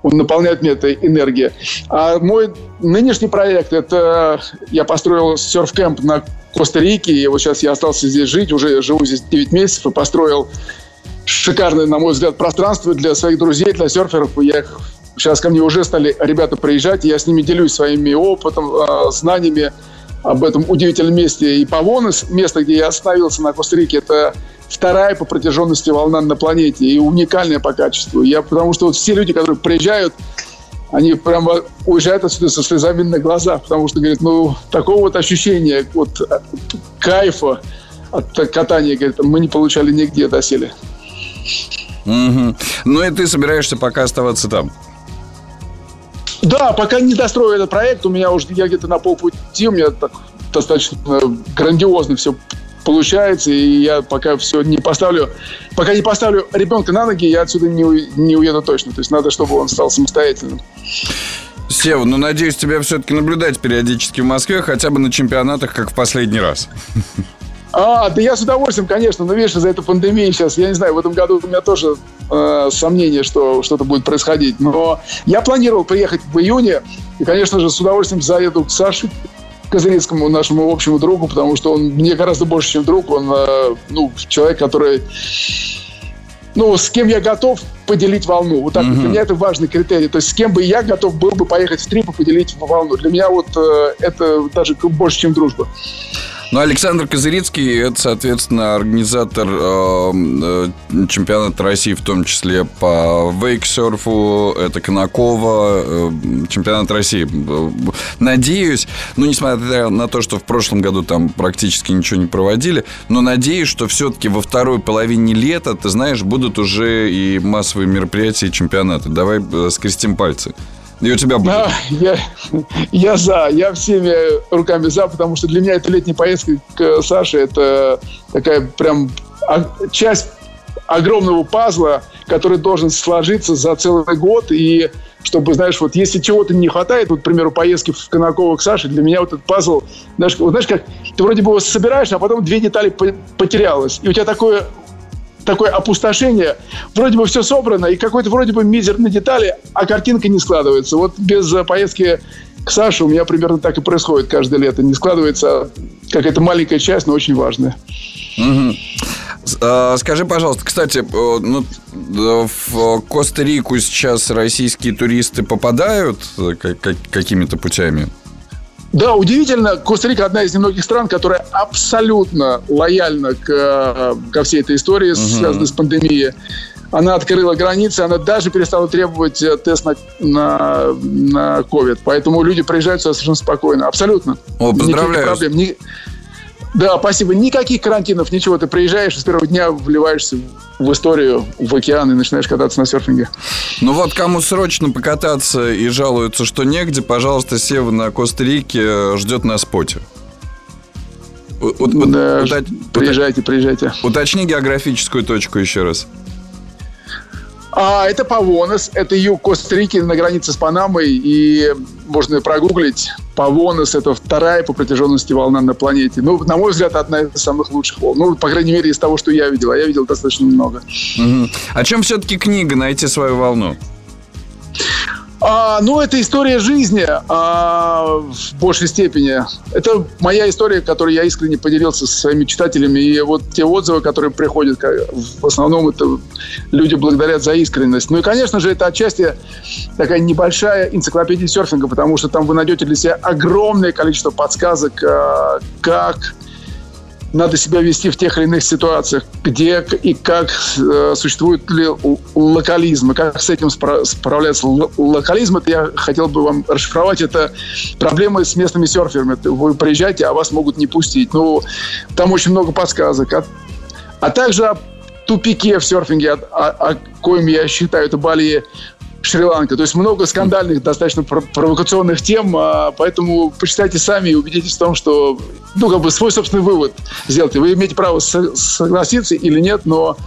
он наполняет меня этой энергией. А мой нынешний проект, это я построил серф-кэмп на Коста-Рике. И вот сейчас я остался здесь жить, уже живу здесь 9 месяцев и построил шикарное, на мой взгляд, пространство для своих друзей, для серферов. Я их Сейчас ко мне уже стали ребята приезжать, и я с ними делюсь своими опытом, а, знаниями об этом удивительном месте. И Павонес, место, где я остановился на Коста-Рике, это вторая по протяженности волна на планете и уникальная по качеству. Я, потому что вот все люди, которые приезжают, они прямо уезжают отсюда со слезами на глазах, потому что, говорят, ну, такого вот ощущения, вот кайфа от катания, говорят, мы не получали нигде доселе. Угу. Ну и ты собираешься пока оставаться там? Да, пока не дострою этот проект, у меня уже я где-то на полпути, у меня так достаточно грандиозно все получается, и я пока все не поставлю, пока не поставлю ребенка на ноги, я отсюда не, не уеду точно. То есть надо, чтобы он стал самостоятельным. Сева, ну, надеюсь, тебя все-таки наблюдать периодически в Москве, хотя бы на чемпионатах, как в последний раз. А, да я с удовольствием, конечно, но видишь, из-за этой пандемии сейчас, я не знаю, в этом году у меня тоже э, сомнения, что что-то будет происходить. Но я планировал приехать в июне, и, конечно же, с удовольствием заеду к Саше Козырецкому, нашему общему другу, потому что он мне гораздо больше, чем друг. Он, э, ну, человек, который ну, с кем я готов поделить волну. Вот так mm-hmm. для меня это важный критерий. То есть с кем бы я готов был бы поехать в трип и поделить волну. Для меня вот э, это даже больше, чем дружба. Ну, Александр Козырицкий, это, соответственно, организатор э, э, чемпионата России, в том числе по вейксерфу, это Конакова, э, чемпионат России. Надеюсь, ну, несмотря на то, что в прошлом году там практически ничего не проводили, но надеюсь, что все-таки во второй половине лета, ты знаешь, будут уже и массовые мероприятия и чемпионаты. Давай э, скрестим пальцы. И у тебя будет? А, я, я за. Я всеми руками за, потому что для меня эта летняя поездка к Саше это такая прям часть огромного пазла, который должен сложиться за целый год. И чтобы, знаешь, вот если чего-то не хватает, вот, к примеру, поездки в Конаково к Саше, для меня вот этот пазл, знаешь, вот, знаешь, как ты вроде бы его собираешь, а потом две детали потерялось. И у тебя такое такое опустошение. Вроде бы все собрано, и какой-то вроде бы мизерной детали, а картинка не складывается. Вот без поездки к Саше у меня примерно так и происходит каждое лето. Не складывается какая-то маленькая часть, но очень важная. Угу. Скажи, пожалуйста, кстати, ну, в Коста-Рику сейчас российские туристы попадают э, какими-то путями? Да, удивительно, Коста-Рика одна из немногих стран, которая абсолютно лояльна к, э, ко всей этой истории, угу. связанной с пандемией. Она открыла границы, она даже перестала требовать э, тест на, на, на COVID. Поэтому люди приезжают совершенно спокойно. Абсолютно. О, поздравляю. Никаких проблем. Да, спасибо. Никаких карантинов, ничего. Ты приезжаешь и с первого дня вливаешься в историю, в океан и начинаешь кататься на серфинге. Ну вот, кому срочно покататься и жалуются, что негде, пожалуйста, Сева на Коста-Рике ждет на споте. У, да, ут, приезжайте, приезжайте. Уточни географическую точку еще раз. А, это Павонес, это юг Коста-Рики на границе с Панамой, и можно прогуглить. Павонес – это вторая по протяженности волна на планете. Ну, на мой взгляд, одна из самых лучших волн. Ну, по крайней мере, из того, что я видел. А я видел достаточно много. Угу. А чем все-таки книга «Найти свою волну»? А, ну, это история жизни а, в большей степени. Это моя история, которой я искренне поделился со своими читателями. И вот те отзывы, которые приходят, в основном это люди благодарят за искренность. Ну и, конечно же, это отчасти такая небольшая энциклопедия серфинга, потому что там вы найдете для себя огромное количество подсказок, а, как надо себя вести в тех или иных ситуациях, где и как э, существует ли локализм, и как с этим спра- справляется локализм, это я хотел бы вам расшифровать, это проблемы с местными серферами. Вы приезжаете, а вас могут не пустить. Ну, там очень много подсказок. А, а также о тупике в серфинге, о, о, о коем я считаю, это Бали Шри-Ланка. То есть много скандальных, достаточно провокационных тем, а, поэтому почитайте сами и убедитесь в том, что, ну, как бы свой собственный вывод сделайте. Вы имеете право согласиться или нет, но,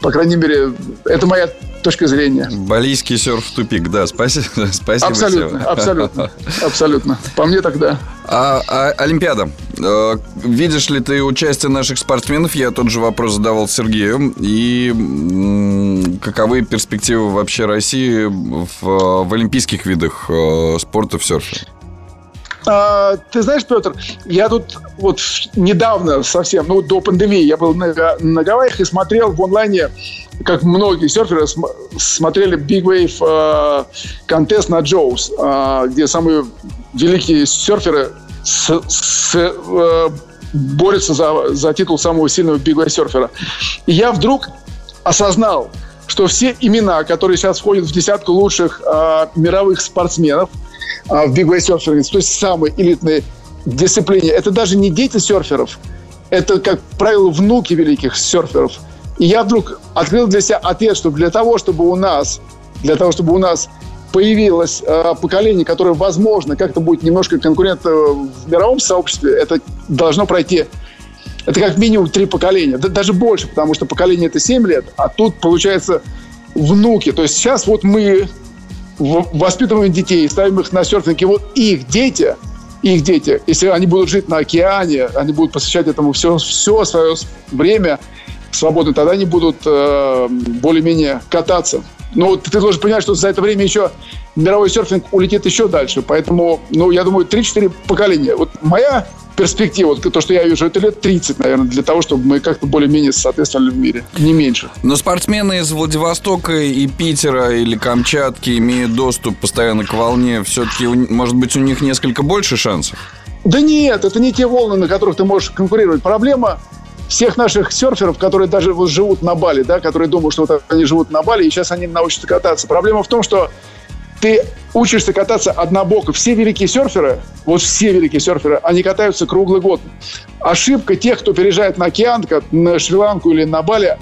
по крайней мере, это моя точка зрения. Балийский серф в тупик, да, спасибо. спасибо абсолютно, Сева. абсолютно, абсолютно. По мне тогда. А, а Олимпиада. Э, видишь ли ты участие наших спортсменов? Я тот же вопрос задавал Сергею. И каковы перспективы вообще России в, в олимпийских видах э, спорта в серфе? А, ты знаешь, Петр, я тут вот недавно совсем, ну, до пандемии, я был на, на Гавайях и смотрел в онлайне, как многие серферы см- смотрели Big Wave контест на Джоус, э, где самые великие серферы с, с, э, борются за, за титул самого сильного Big Wave серфера. И я вдруг осознал, что все имена, которые сейчас входят в десятку лучших э, мировых спортсменов – а, в Wave Surfing, то есть самой элитной дисциплине, это даже не дети серферов, это, как правило, внуки великих серферов. И я вдруг открыл для себя ответ, что для того, чтобы у нас, для того, чтобы у нас появилось э, поколение, которое, возможно, как-то будет немножко конкурентно в мировом сообществе, это должно пройти это как минимум три поколения, да, даже больше, потому что поколение это 7 лет, а тут получается внуки. То есть сейчас вот мы воспитываем детей, ставим их на серфинг, и вот их дети, их дети, если они будут жить на океане, они будут посвящать этому все, все свое время свободно, тогда они будут э, более-менее кататься. Но ты должен понимать, что за это время еще мировой серфинг улетит еще дальше. Поэтому, ну, я думаю, 3-4 поколения. Вот моя перспектива, вот то, что я вижу, это лет 30, наверное, для того, чтобы мы как-то более-менее соответствовали в мире. Не меньше. Но спортсмены из Владивостока и Питера или Камчатки имеют доступ постоянно к волне. Все-таки, может быть, у них несколько больше шансов? Да нет, это не те волны, на которых ты можешь конкурировать. Проблема всех наших серферов, которые даже вот живут на Бали, да, которые думают, что вот они живут на Бали, и сейчас они научатся кататься. Проблема в том, что ты учишься кататься однобоко. Все великие серферы, вот все великие серферы, они катаются круглый год. Ошибка тех, кто переезжает на океан, на Шри-Ланку или на Бали,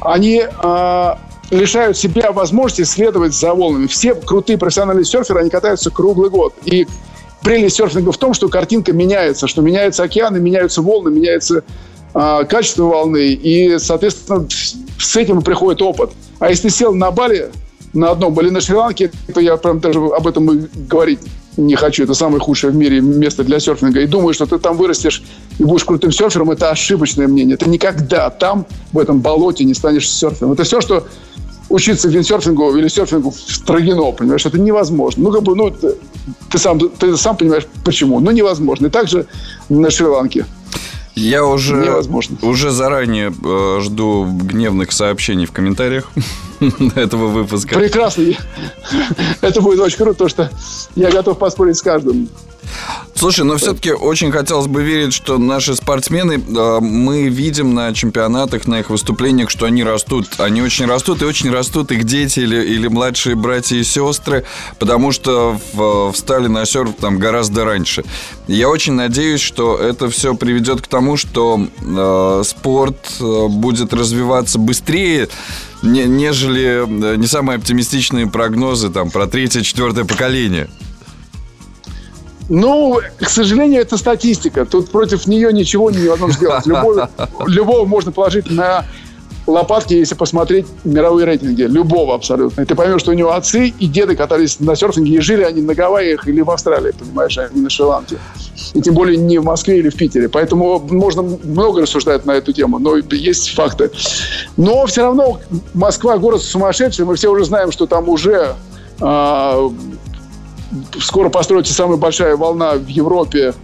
они э, лишают себя возможности следовать за волнами. Все крутые профессиональные серферы, они катаются круглый год. И прелесть серфинга в том, что картинка меняется, что меняются океаны, меняются волны, меняется качество волны. И, соответственно, с этим приходит опыт. А если сел на Бали, на одном были на Шри-Ланке, то я прям даже об этом говорить не хочу. Это самое худшее в мире место для серфинга. И думаю, что ты там вырастешь и будешь крутым серфером, это ошибочное мнение. Ты никогда там, в этом болоте, не станешь серфером. Это все, что учиться виндсерфингу или серфингу в Строгино, понимаешь, это невозможно. Ну, как бы, ну, ты, ты, сам, ты сам понимаешь, почему. Ну, невозможно. И также на Шри-Ланке. Я уже, Невозможно. уже заранее э, жду гневных сообщений в комментариях этого выпуска. Прекрасно. Это будет очень круто, потому что я готов поспорить с каждым. Слушай, но все-таки очень хотелось бы верить, что наши спортсмены, э, мы видим на чемпионатах, на их выступлениях, что они растут. Они очень растут, и очень растут их дети или, или младшие братья и сестры, потому что встали на серф там гораздо раньше. Я очень надеюсь, что это все приведет к тому, что э, спорт э, будет развиваться быстрее, не, нежели э, не самые оптимистичные прогнозы там про третье-четвертое поколение. Ну, к сожалению, это статистика. Тут против нее ничего невозможно сделать. Любого, любого можно положить на лопатки, если посмотреть мировые рейтинги. Любого абсолютно. И ты поймешь, что у него отцы и деды катались на серфинге, и жили они на Гавайях или в Австралии, понимаешь, а не на Шри-Ланке. И тем более не в Москве или в Питере. Поэтому можно много рассуждать на эту тему, но есть факты. Но все равно Москва город сумасшедший. Мы все уже знаем, что там уже а, скоро построится самая большая волна в Европе.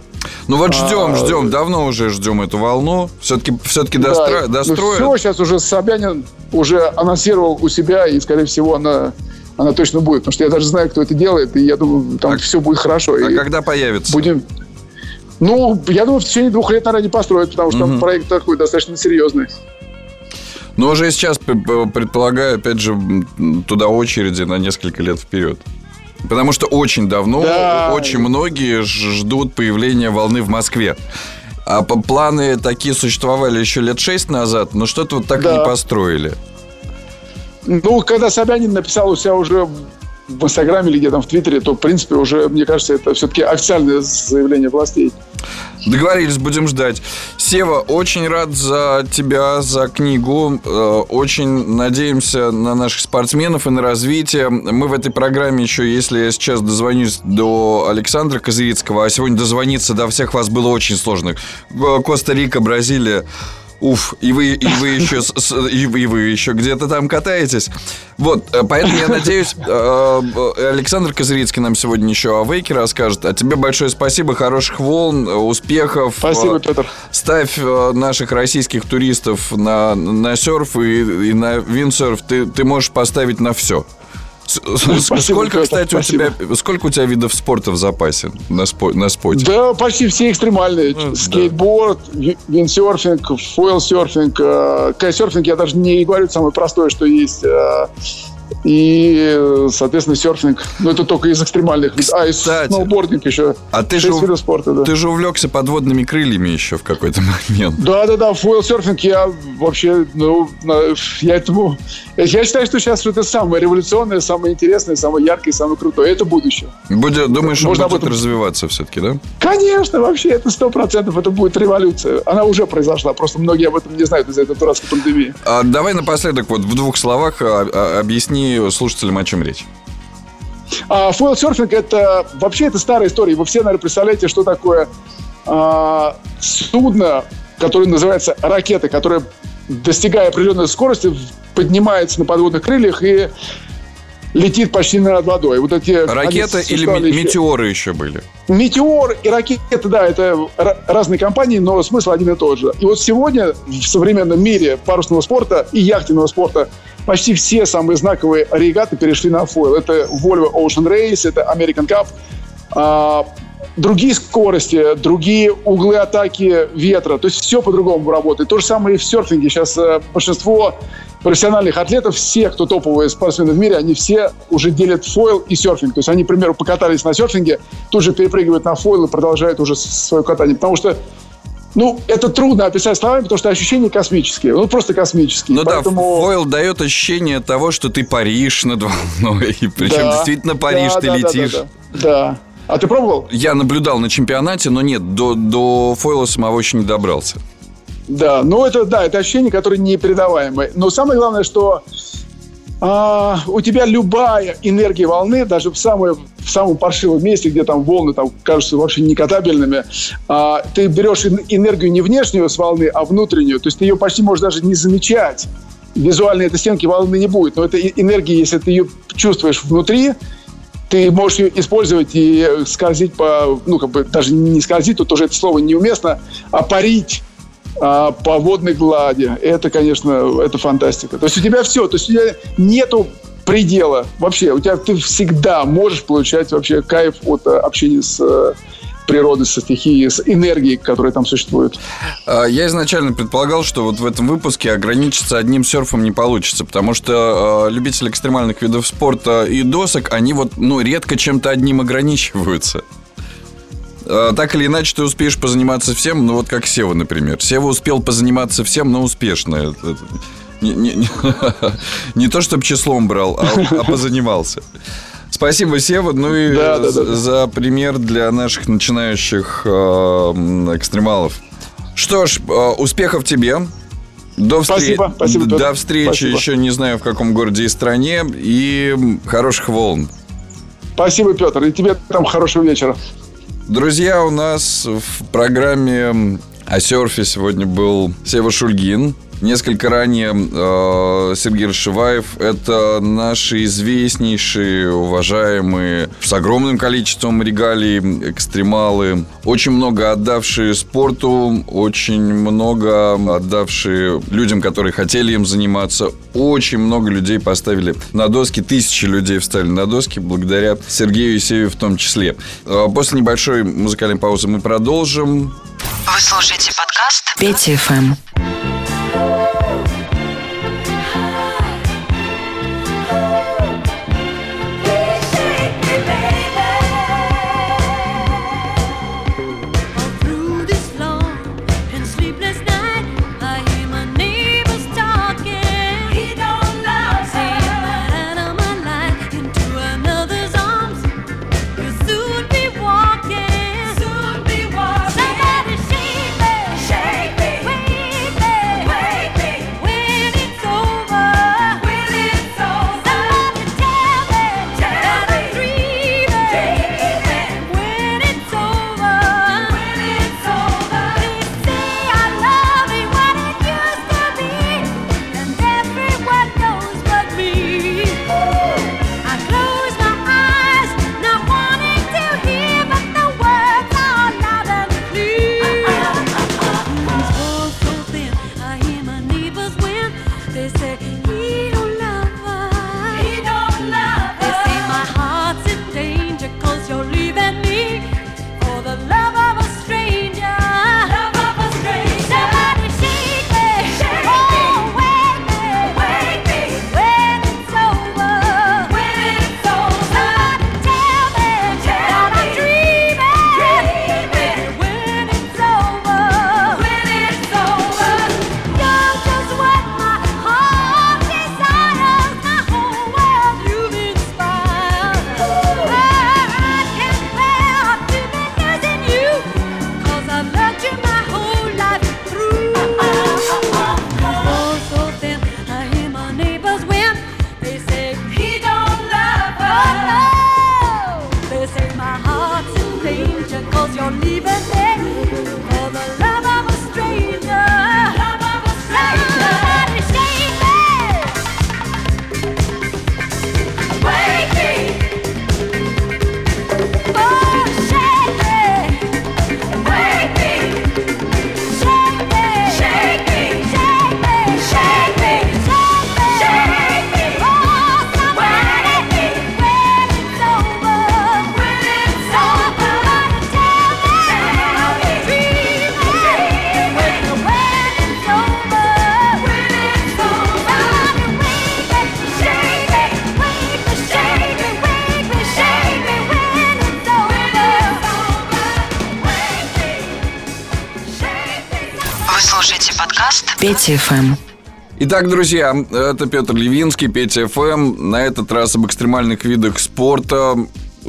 Ну вот ждем, а, ждем, давно уже ждем эту волну. Все-таки, все-таки да, достро... Ну достроят. Ну все, сейчас уже Собянин уже анонсировал у себя, и, скорее всего, она, она точно будет. Потому что я даже знаю, кто это делает, и я думаю, там а, все будет хорошо. А и когда появится? Будем... Ну, я думаю, в течение двух лет, наверное, не построят, потому что угу. там проект такой достаточно серьезный. Но уже сейчас, предполагаю, опять же, туда очереди на несколько лет вперед. Потому что очень давно, да. очень многие ждут появления волны в Москве. А планы такие существовали еще лет шесть назад, но что-то вот так да. и не построили. Ну, когда Собянин написал у себя уже в Инстаграме или где там в Твиттере, то, в принципе, уже, мне кажется, это все-таки официальное заявление властей. Договорились, будем ждать. Сева, очень рад за тебя, за книгу. Э, очень надеемся на наших спортсменов и на развитие. Мы в этой программе еще, если я сейчас дозвонюсь до Александра Козырицкого, а сегодня дозвониться до всех вас было очень сложно. Коста-Рика, Бразилия. Уф, и вы, и вы еще, и вы, и вы еще где-то там катаетесь. Вот, э, поэтому я надеюсь, э, э, Александр Козырицкий нам сегодня еще о Вейке расскажет. А тебе большое спасибо, хороших волн, успехов. Спасибо, Петр. Ставь наших российских туристов на, на серф и, и на виндсерф. Ты, ты можешь поставить на все. Сколько, кстати, у тебя сколько у тебя видов спорта в запасе на, спо, на споте? Да, почти все экстремальные. Ну, Скейтборд, виндсерфинг, фойл-серфинг, э, кайтсерфинг, я даже не говорю самое простое, что есть. И, соответственно, серфинг. Ну, это только из экстремальных. А, и сноубординг еще. А ты же, спорта, да. ты же увлекся подводными крыльями еще в какой-то момент. Да-да-да, фойл-серфинг я вообще, ну, я этому... Я считаю, что сейчас это самое революционное, самое интересное, самое яркое, самое крутое. Это будущее. Будет, думаешь, Можно будет этом... развиваться все-таки, да? Конечно, вообще, это сто процентов. Это будет революция. Она уже произошла. Просто многие об этом не знают из-за этой дурацкой пандемии. А, давай напоследок вот в двух словах а, объясни слушателям, о чем речь. А, фойл-серфинг – это вообще это старая история. Вы все, наверное, представляете, что такое а, судно, которое называется ракета, которая, достигая определенной скорости, поднимается на подводных крыльях и летит почти над водой. Вот эти Ракета или метеоры еще были? Метеор и ракета, да, это разные компании, но смысл один и тот же. И вот сегодня в современном мире парусного спорта и яхтенного спорта почти все самые знаковые регаты перешли на фойл. Это Volvo Ocean Race, это American Cup. А, другие скорости, другие углы атаки ветра. То есть все по-другому работает. То же самое и в серфинге. Сейчас э, большинство профессиональных атлетов, все, кто топовые спортсмены в мире, они все уже делят фойл и серфинг. То есть они, к примеру, покатались на серфинге, тут же перепрыгивают на фойл и продолжают уже свое катание. Потому что ну, это трудно описать словами, потому что ощущения космические. Ну, просто космические. Ну Поэтому... да, фойл дает ощущение того, что ты паришь над волной. Причем да, действительно паришь, да, ты да, летишь. Да, да, да. А ты пробовал? Я наблюдал на чемпионате, но нет, до, до фойла самого еще не добрался. Да, ну это, да, это ощущение, которое непередаваемое. Но самое главное, что а, у тебя любая энергия волны, даже в, самое, в самом паршивом месте, где там волны там, кажутся вообще некатабельными, а, ты берешь энергию не внешнюю с волны, а внутреннюю. То есть ты ее почти можешь даже не замечать. Визуально этой стенки волны не будет. Но эта энергия, если ты ее чувствуешь внутри, ты можешь ее использовать и скользить по, ну, как бы даже не скользить, тут уже это слово неуместно, а парить а, по водной глади. Это, конечно, это фантастика. То есть у тебя все, то есть у тебя нету предела вообще. У тебя ты всегда можешь получать вообще кайф от э, общения с э, природы, со стихией, с энергией, которая там существует. А, я изначально предполагал, что вот в этом выпуске ограничиться одним серфом не получится, потому что э, любители экстремальных видов спорта и досок, они вот, ну, редко чем-то одним ограничиваются. Э, так или иначе ты успеешь позаниматься всем, ну вот как Сева, например. Сева успел позаниматься всем, но успешно. Не, не, не, не то, чтобы числом брал, а, а позанимался. Спасибо, Сева. Ну и да, да, да. за пример для наших начинающих э, экстремалов. Что ж, э, успехов тебе. До, встр... спасибо, спасибо, До встречи спасибо. еще не знаю в каком городе и стране. И хороших волн. Спасибо, Петр. И тебе там хорошего вечера. Друзья, у нас в программе о серфе сегодня был Сева Шульгин. Несколько ранее э, Сергей Рашиваев – это наши известнейшие, уважаемые, с огромным количеством регалий, экстремалы, очень много отдавшие спорту, очень много отдавшие людям, которые хотели им заниматься. Очень много людей поставили на доски, тысячи людей встали на доски благодаря Сергею и Севе в том числе. Э, после небольшой музыкальной паузы мы продолжим. Вы слушаете подкаст Пети ФМ. Петя ФМ. Итак, друзья, это Петр Левинский, Петя ФМ. На этот раз об экстремальных видах спорта.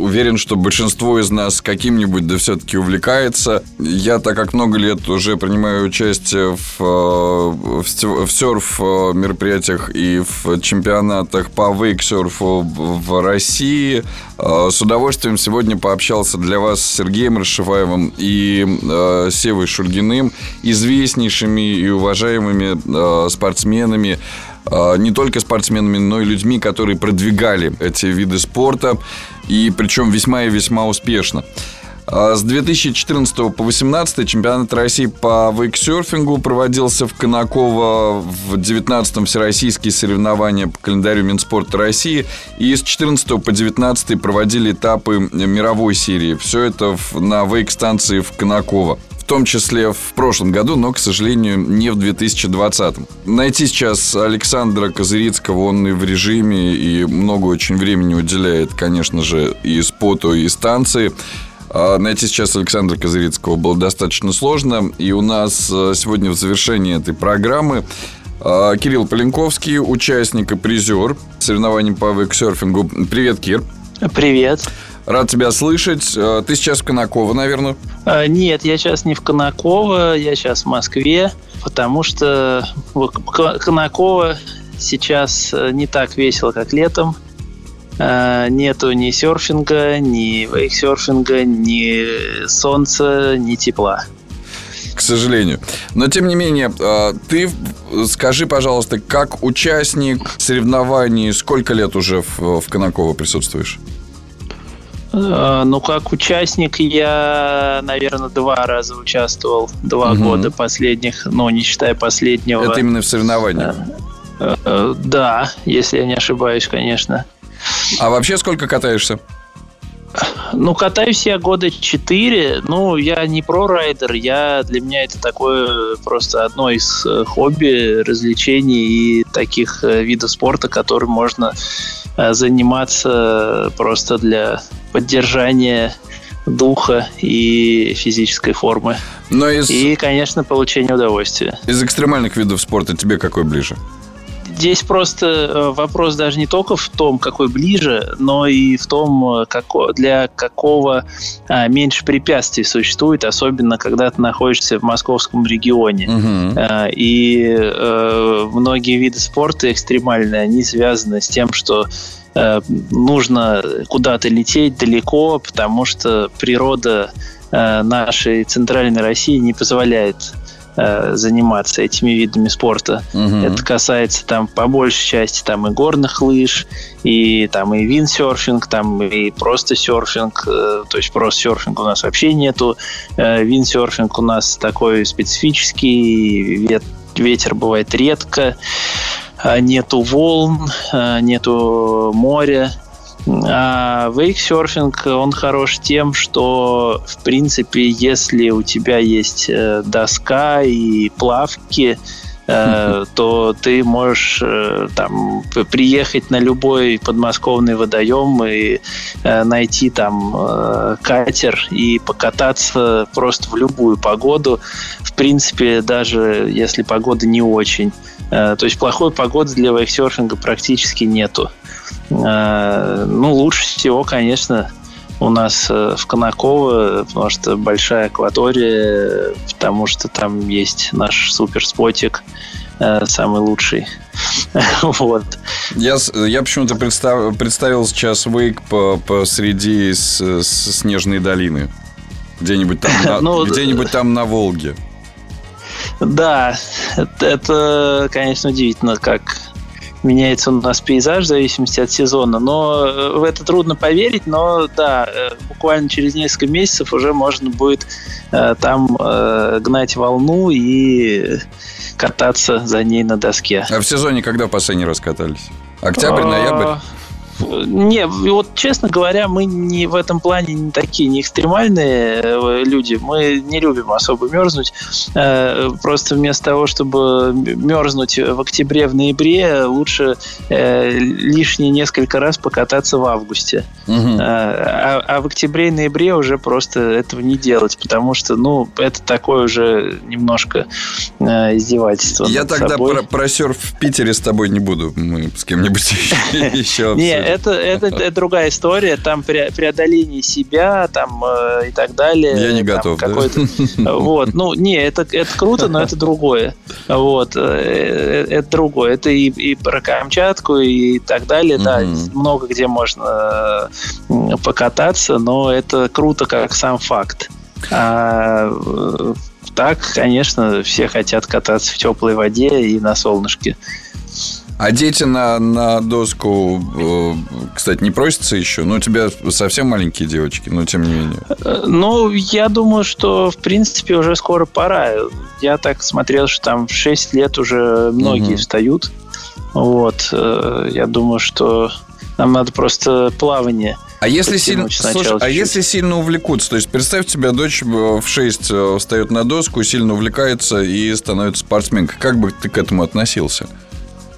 Уверен, что большинство из нас каким-нибудь да все-таки увлекается. Я, так как много лет уже принимаю участие в, э, в, в серф э, мероприятиях и в чемпионатах по вейксерфу в России, э, с удовольствием сегодня пообщался для вас с Сергеем Расшиваевым и Севой Шульгиным, известнейшими и уважаемыми спортсменами, не только спортсменами, но и людьми, которые продвигали эти виды спорта, и причем весьма и весьма успешно. А, с 2014 по 2018 чемпионат России по вейксерфингу проводился в Конаково в 19-м всероссийские соревнования по календарю Минспорта России. И с 14 по 19 проводили этапы мировой серии. Все это на вейк-станции в Конаково том числе в прошлом году, но, к сожалению, не в 2020. Найти сейчас Александра Козырицкого, он и в режиме, и много очень времени уделяет, конечно же, и споту, и станции. А найти сейчас Александра Козырицкого было достаточно сложно. И у нас э, сегодня в завершении этой программы э, Кирилл Поленковский, участник и призер соревнований по вейксерфингу. Привет, Кир. Привет. Рад тебя слышать. Э, ты сейчас в Конаково, наверное? А, нет, я сейчас не в Конаково, я сейчас в Москве, потому что Конаково сейчас э, не так весело, как летом. Э, нету ни серфинга, ни вейксерфинга, ни солнца, ни тепла к сожалению. Но, тем не менее, ты скажи, пожалуйста, как участник соревнований, сколько лет уже в, в Конаково присутствуешь? Э, ну, как участник я, наверное, два раза участвовал. Два угу. года последних, ну, не считая последнего. Это именно в соревнованиях? Э, э, да, если я не ошибаюсь, конечно. А вообще сколько катаешься? Ну, катаюсь я года четыре. Ну, я не про-райдер. Я, для меня это такое просто одно из хобби, развлечений и таких видов спорта, которым можно заниматься просто для поддержание духа и физической формы. Но из... И, конечно, получение удовольствия. Из экстремальных видов спорта тебе какой ближе? Здесь просто э, вопрос даже не только в том, какой ближе, но и в том, э, для какого а, меньше препятствий существует, особенно когда ты находишься в московском регионе. Угу. А, и а, многие виды спорта экстремальные, они связаны с тем, что нужно куда-то лететь далеко, потому что природа э, нашей центральной России не позволяет э, заниматься этими видами спорта. Угу. Это касается там по большей части там и горных лыж, и там и виндсерфинг, там и просто серфинг, то есть просто серфинг у нас вообще нету. Виндсерфинг у нас такой специфический, ветер бывает редко. А, нету волн, а, нету моря. А вейксерфинг, он хорош тем, что, в принципе, если у тебя есть э, доска и плавки, э, то ты можешь э, там приехать на любой подмосковный водоем и найти там катер и покататься просто в любую погоду. В принципе, даже если погода не очень. Э, то есть плохой погоды для вейксерфинга практически нету. Э, ну, лучше всего, конечно, у нас э, в Конаково, потому что большая акватория, потому что там есть наш суперспотик, самый лучший. вот. Я, я почему-то представ, представил сейчас вейк по, посреди с, с снежной долины. Где-нибудь там, на, ну, где-нибудь там на Волге. Да, это, это, конечно, удивительно, как меняется у нас пейзаж в зависимости от сезона. Но э, в это трудно поверить, но да, э, буквально через несколько месяцев уже можно будет э, там э, гнать волну и кататься за ней на доске. А в сезоне когда последний раз катались? Октябрь, ноябрь? Не, вот честно говоря, мы не в этом плане не такие не экстремальные э, люди. Мы не любим особо мерзнуть. Э, просто вместо того, чтобы мерзнуть в октябре, в ноябре, лучше э, лишние несколько раз покататься в августе. Угу. А, а в октябре и ноябре уже просто этого не делать, потому что, ну, это такое уже немножко издевательство. Я тогда собой. про, про серф в Питере с тобой не буду. Мы с кем-нибудь еще Не, это, это, это другая история, там преодоление себя, там э, и так далее. Я не готов. Какой-то, да? Вот, ну не, это это круто, но это другое. Вот, э, э, это другое. Это и, и про Камчатку и так далее. Да, много где можно покататься, но это круто как сам факт. А, так, конечно, все хотят кататься в теплой воде и на солнышке. А дети на, на доску, э, кстати, не просятся еще? Ну, у тебя совсем маленькие девочки, но тем не менее. Э, ну, я думаю, что, в принципе, уже скоро пора. Я так смотрел, что там в 6 лет уже многие угу. встают. Вот. Э, я думаю, что нам надо просто плавание а если сильно, слушай, а если сильно увлекутся, то есть представь, тебя дочь в 6 встает на доску, сильно увлекается и становится спортсменкой. Как бы ты к этому относился?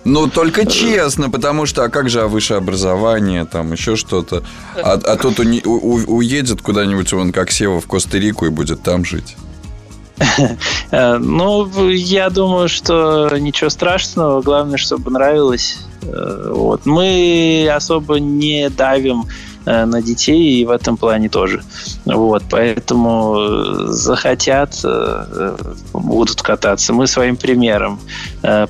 Ну, только честно, потому что, а как же а высшее образование, там еще что-то. А, а тот у, у, уедет куда-нибудь, он как Сева в Коста-Рику и будет там жить. Э, ну, я думаю, что ничего страшного, главное, чтобы нравилось. Э, вот. Мы особо не давим на детей и в этом плане тоже. Вот, поэтому э, захотят, э, будут кататься. Мы своим примером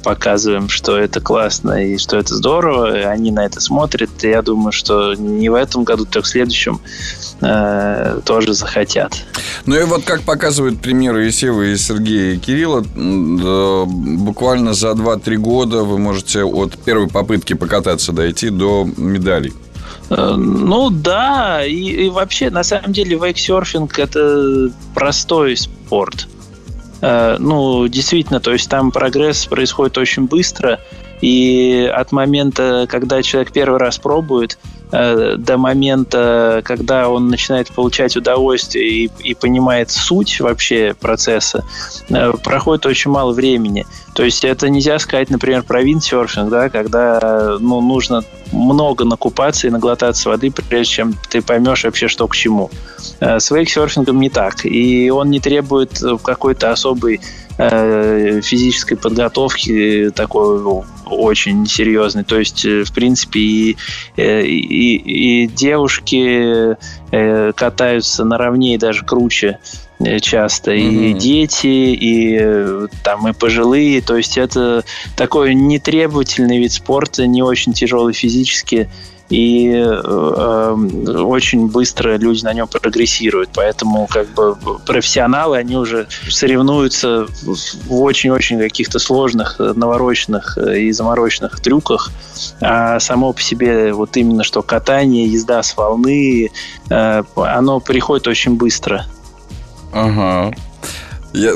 показываем, что это классно и что это здорово. Они на это смотрят. И я думаю, что не в этом году, так в следующем тоже захотят. Ну и вот как показывают примеры и Севы, и Сергея, и Кирилла, буквально за 2-3 года вы можете от первой попытки покататься дойти до медалей. Э, ну да, и, и вообще, на самом деле, вейксерфинг это простой спорт. Э, ну, действительно, то есть там прогресс происходит очень быстро, и от момента, когда человек первый раз пробует, Э, до момента, когда он начинает получать удовольствие и, и понимает суть вообще процесса, э, проходит очень мало времени. То есть это нельзя сказать, например, про виндсерфинг, да, когда ну, нужно много накупаться и наглотаться воды, прежде чем ты поймешь вообще, что к чему. Э, с вейксерфингом не так. И он не требует какой-то особой физической подготовки такой очень серьезный. То есть, э, в принципе, и, э, и, и девушки э, катаются наравне и даже круче часто mm-hmm. и дети и там и пожилые то есть это такой нетребовательный вид спорта не очень тяжелый физически и э, очень быстро люди на нем прогрессируют. Поэтому как бы профессионалы, они уже соревнуются в очень-очень каких-то сложных, навороченных и замороченных трюках. А само по себе вот именно что катание, езда с волны, э, оно приходит очень быстро. Ага. Я,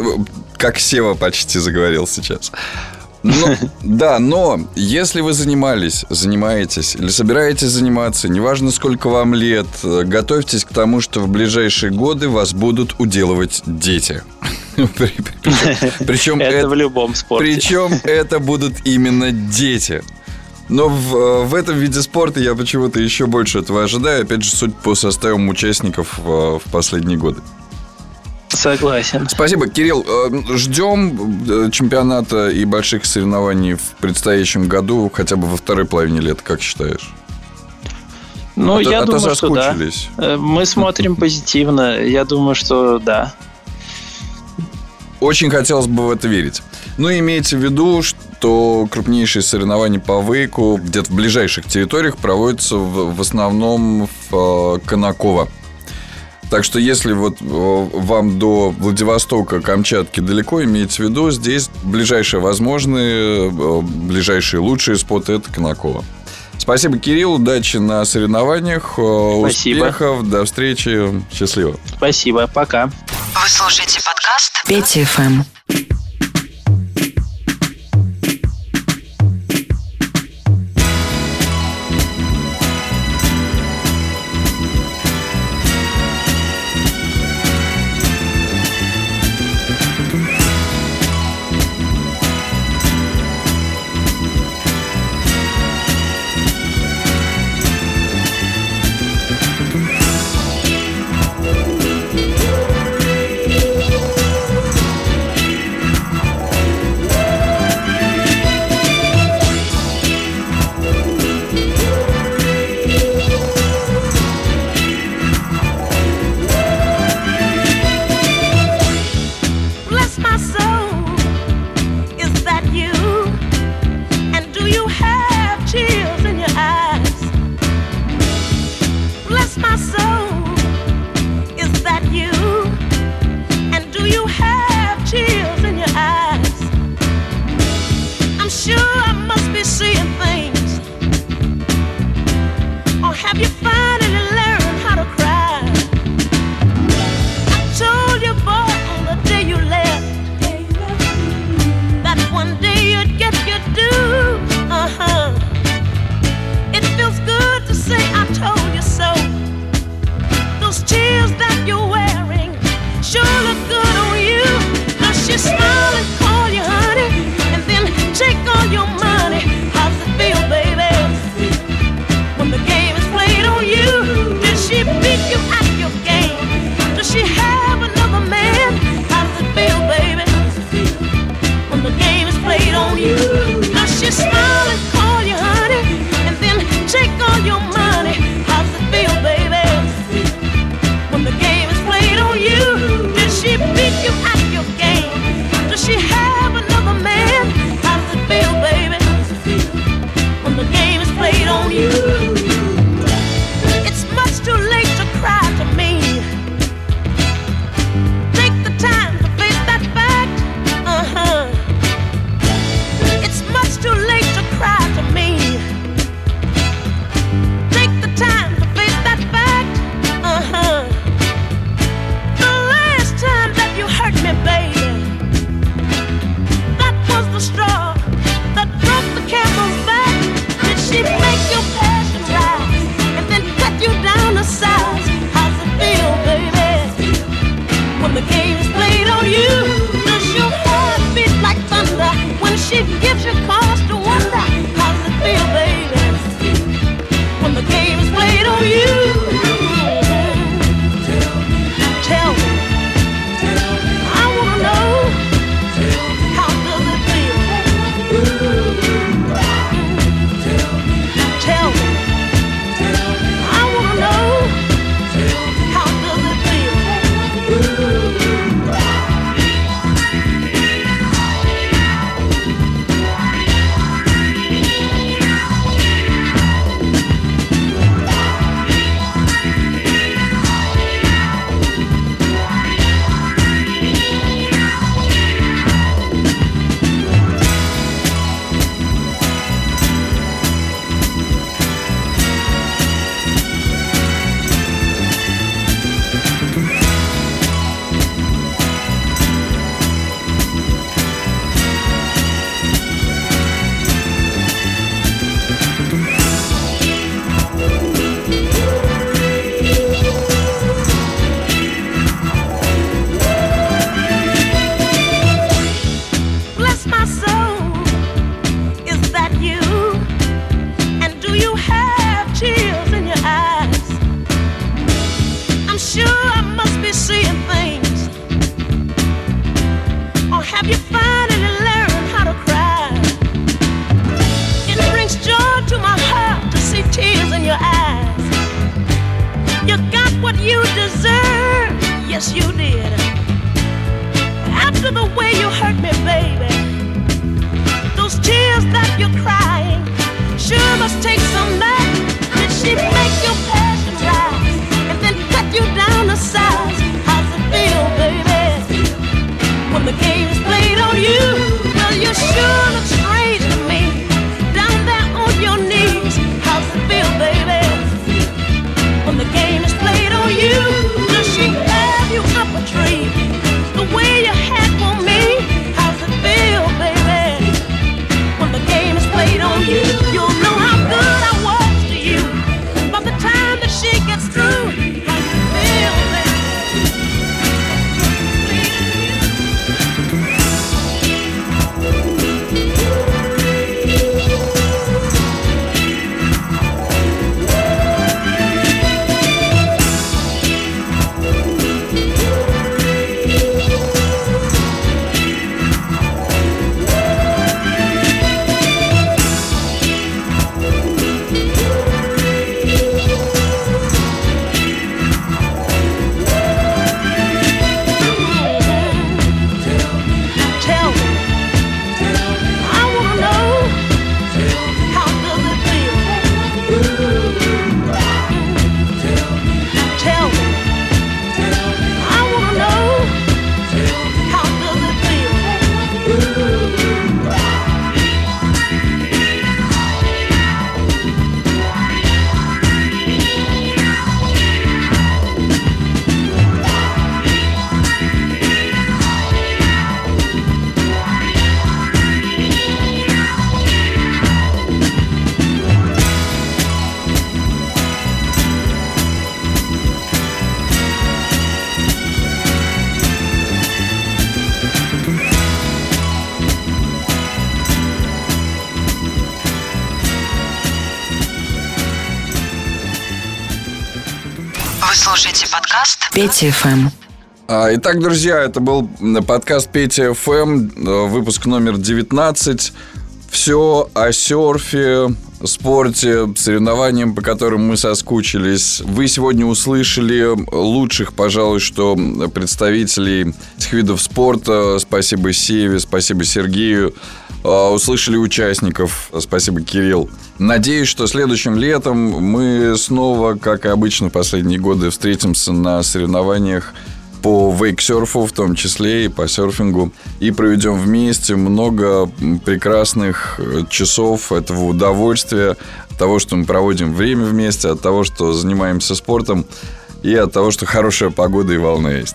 как Сева почти заговорил сейчас. Ну, да, но если вы занимались, занимаетесь или собираетесь заниматься, неважно сколько вам лет, готовьтесь к тому, что в ближайшие годы вас будут уделывать дети. Причем это в любом спорте. Причем это будут именно дети. Но в, в этом виде спорта я почему-то еще больше этого ожидаю. Опять же, суть по составам участников в, в последние годы. Согласен. Спасибо, Кирилл. Э, ждем э, чемпионата и больших соревнований в предстоящем году, хотя бы во второй половине лета, как считаешь? Ну, а я то, думаю, а что да. Э, мы смотрим позитивно. Я думаю, что да. Очень хотелось бы в это верить. Но ну, имейте в виду, что крупнейшие соревнования по вейку где-то в ближайших территориях проводятся в, в основном в Конаково. Так что если вот э, вам до Владивостока, Камчатки далеко, имеется в виду, здесь ближайшие возможные, э, ближайшие лучшие споты – это Конаково. Спасибо, Кирилл. Удачи на соревнованиях. Э, Спасибо. Успехов. До встречи. Счастливо. Спасибо. Пока. Вы слушаете подкаст 5FM. Петя ФМ. А, Итак, друзья, это был подкаст Петя ФМ, э, выпуск номер 19. Все о серфе, спорте, соревнованиям, по которым мы соскучились. Вы сегодня услышали лучших, пожалуй, что представителей этих видов спорта. Спасибо Севе, спасибо Сергею. А, Услышали участников. Спасибо, Кирилл. Надеюсь, что следующим летом мы снова, как и обычно в последние годы, встретимся на соревнованиях по вейксерфу, в том числе и по серфингу, и проведем вместе много прекрасных э, часов этого удовольствия, от того, что мы проводим время вместе, от того, что занимаемся спортом, и от того, что хорошая погода и волна есть.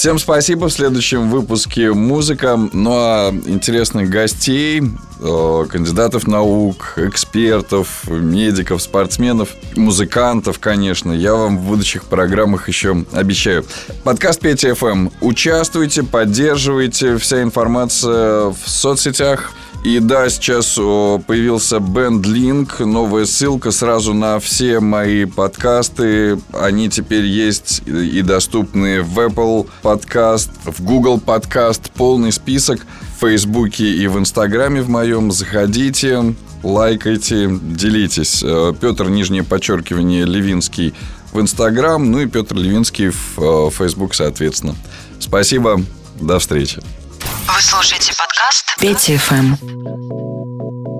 Всем спасибо. В следующем выпуске музыка. Ну а интересных гостей, э, кандидатов наук, экспертов, медиков, спортсменов, музыкантов, конечно, я вам в будущих программах еще обещаю. Подкаст Петя ФМ. Участвуйте, поддерживайте. Вся информация в соцсетях. И да, сейчас появился BandLink, новая ссылка сразу на все мои подкасты. Они теперь есть и доступны в Apple подкаст, в Google подкаст, полный список в Фейсбуке и в Инстаграме в моем. Заходите, лайкайте, делитесь. Э, Петр, нижнее подчеркивание, Левинский в Инстаграм, ну и Петр Левинский в э, Фейсбук, соответственно. Спасибо, до встречи. Вы слушаете подкаст Пети ФМ».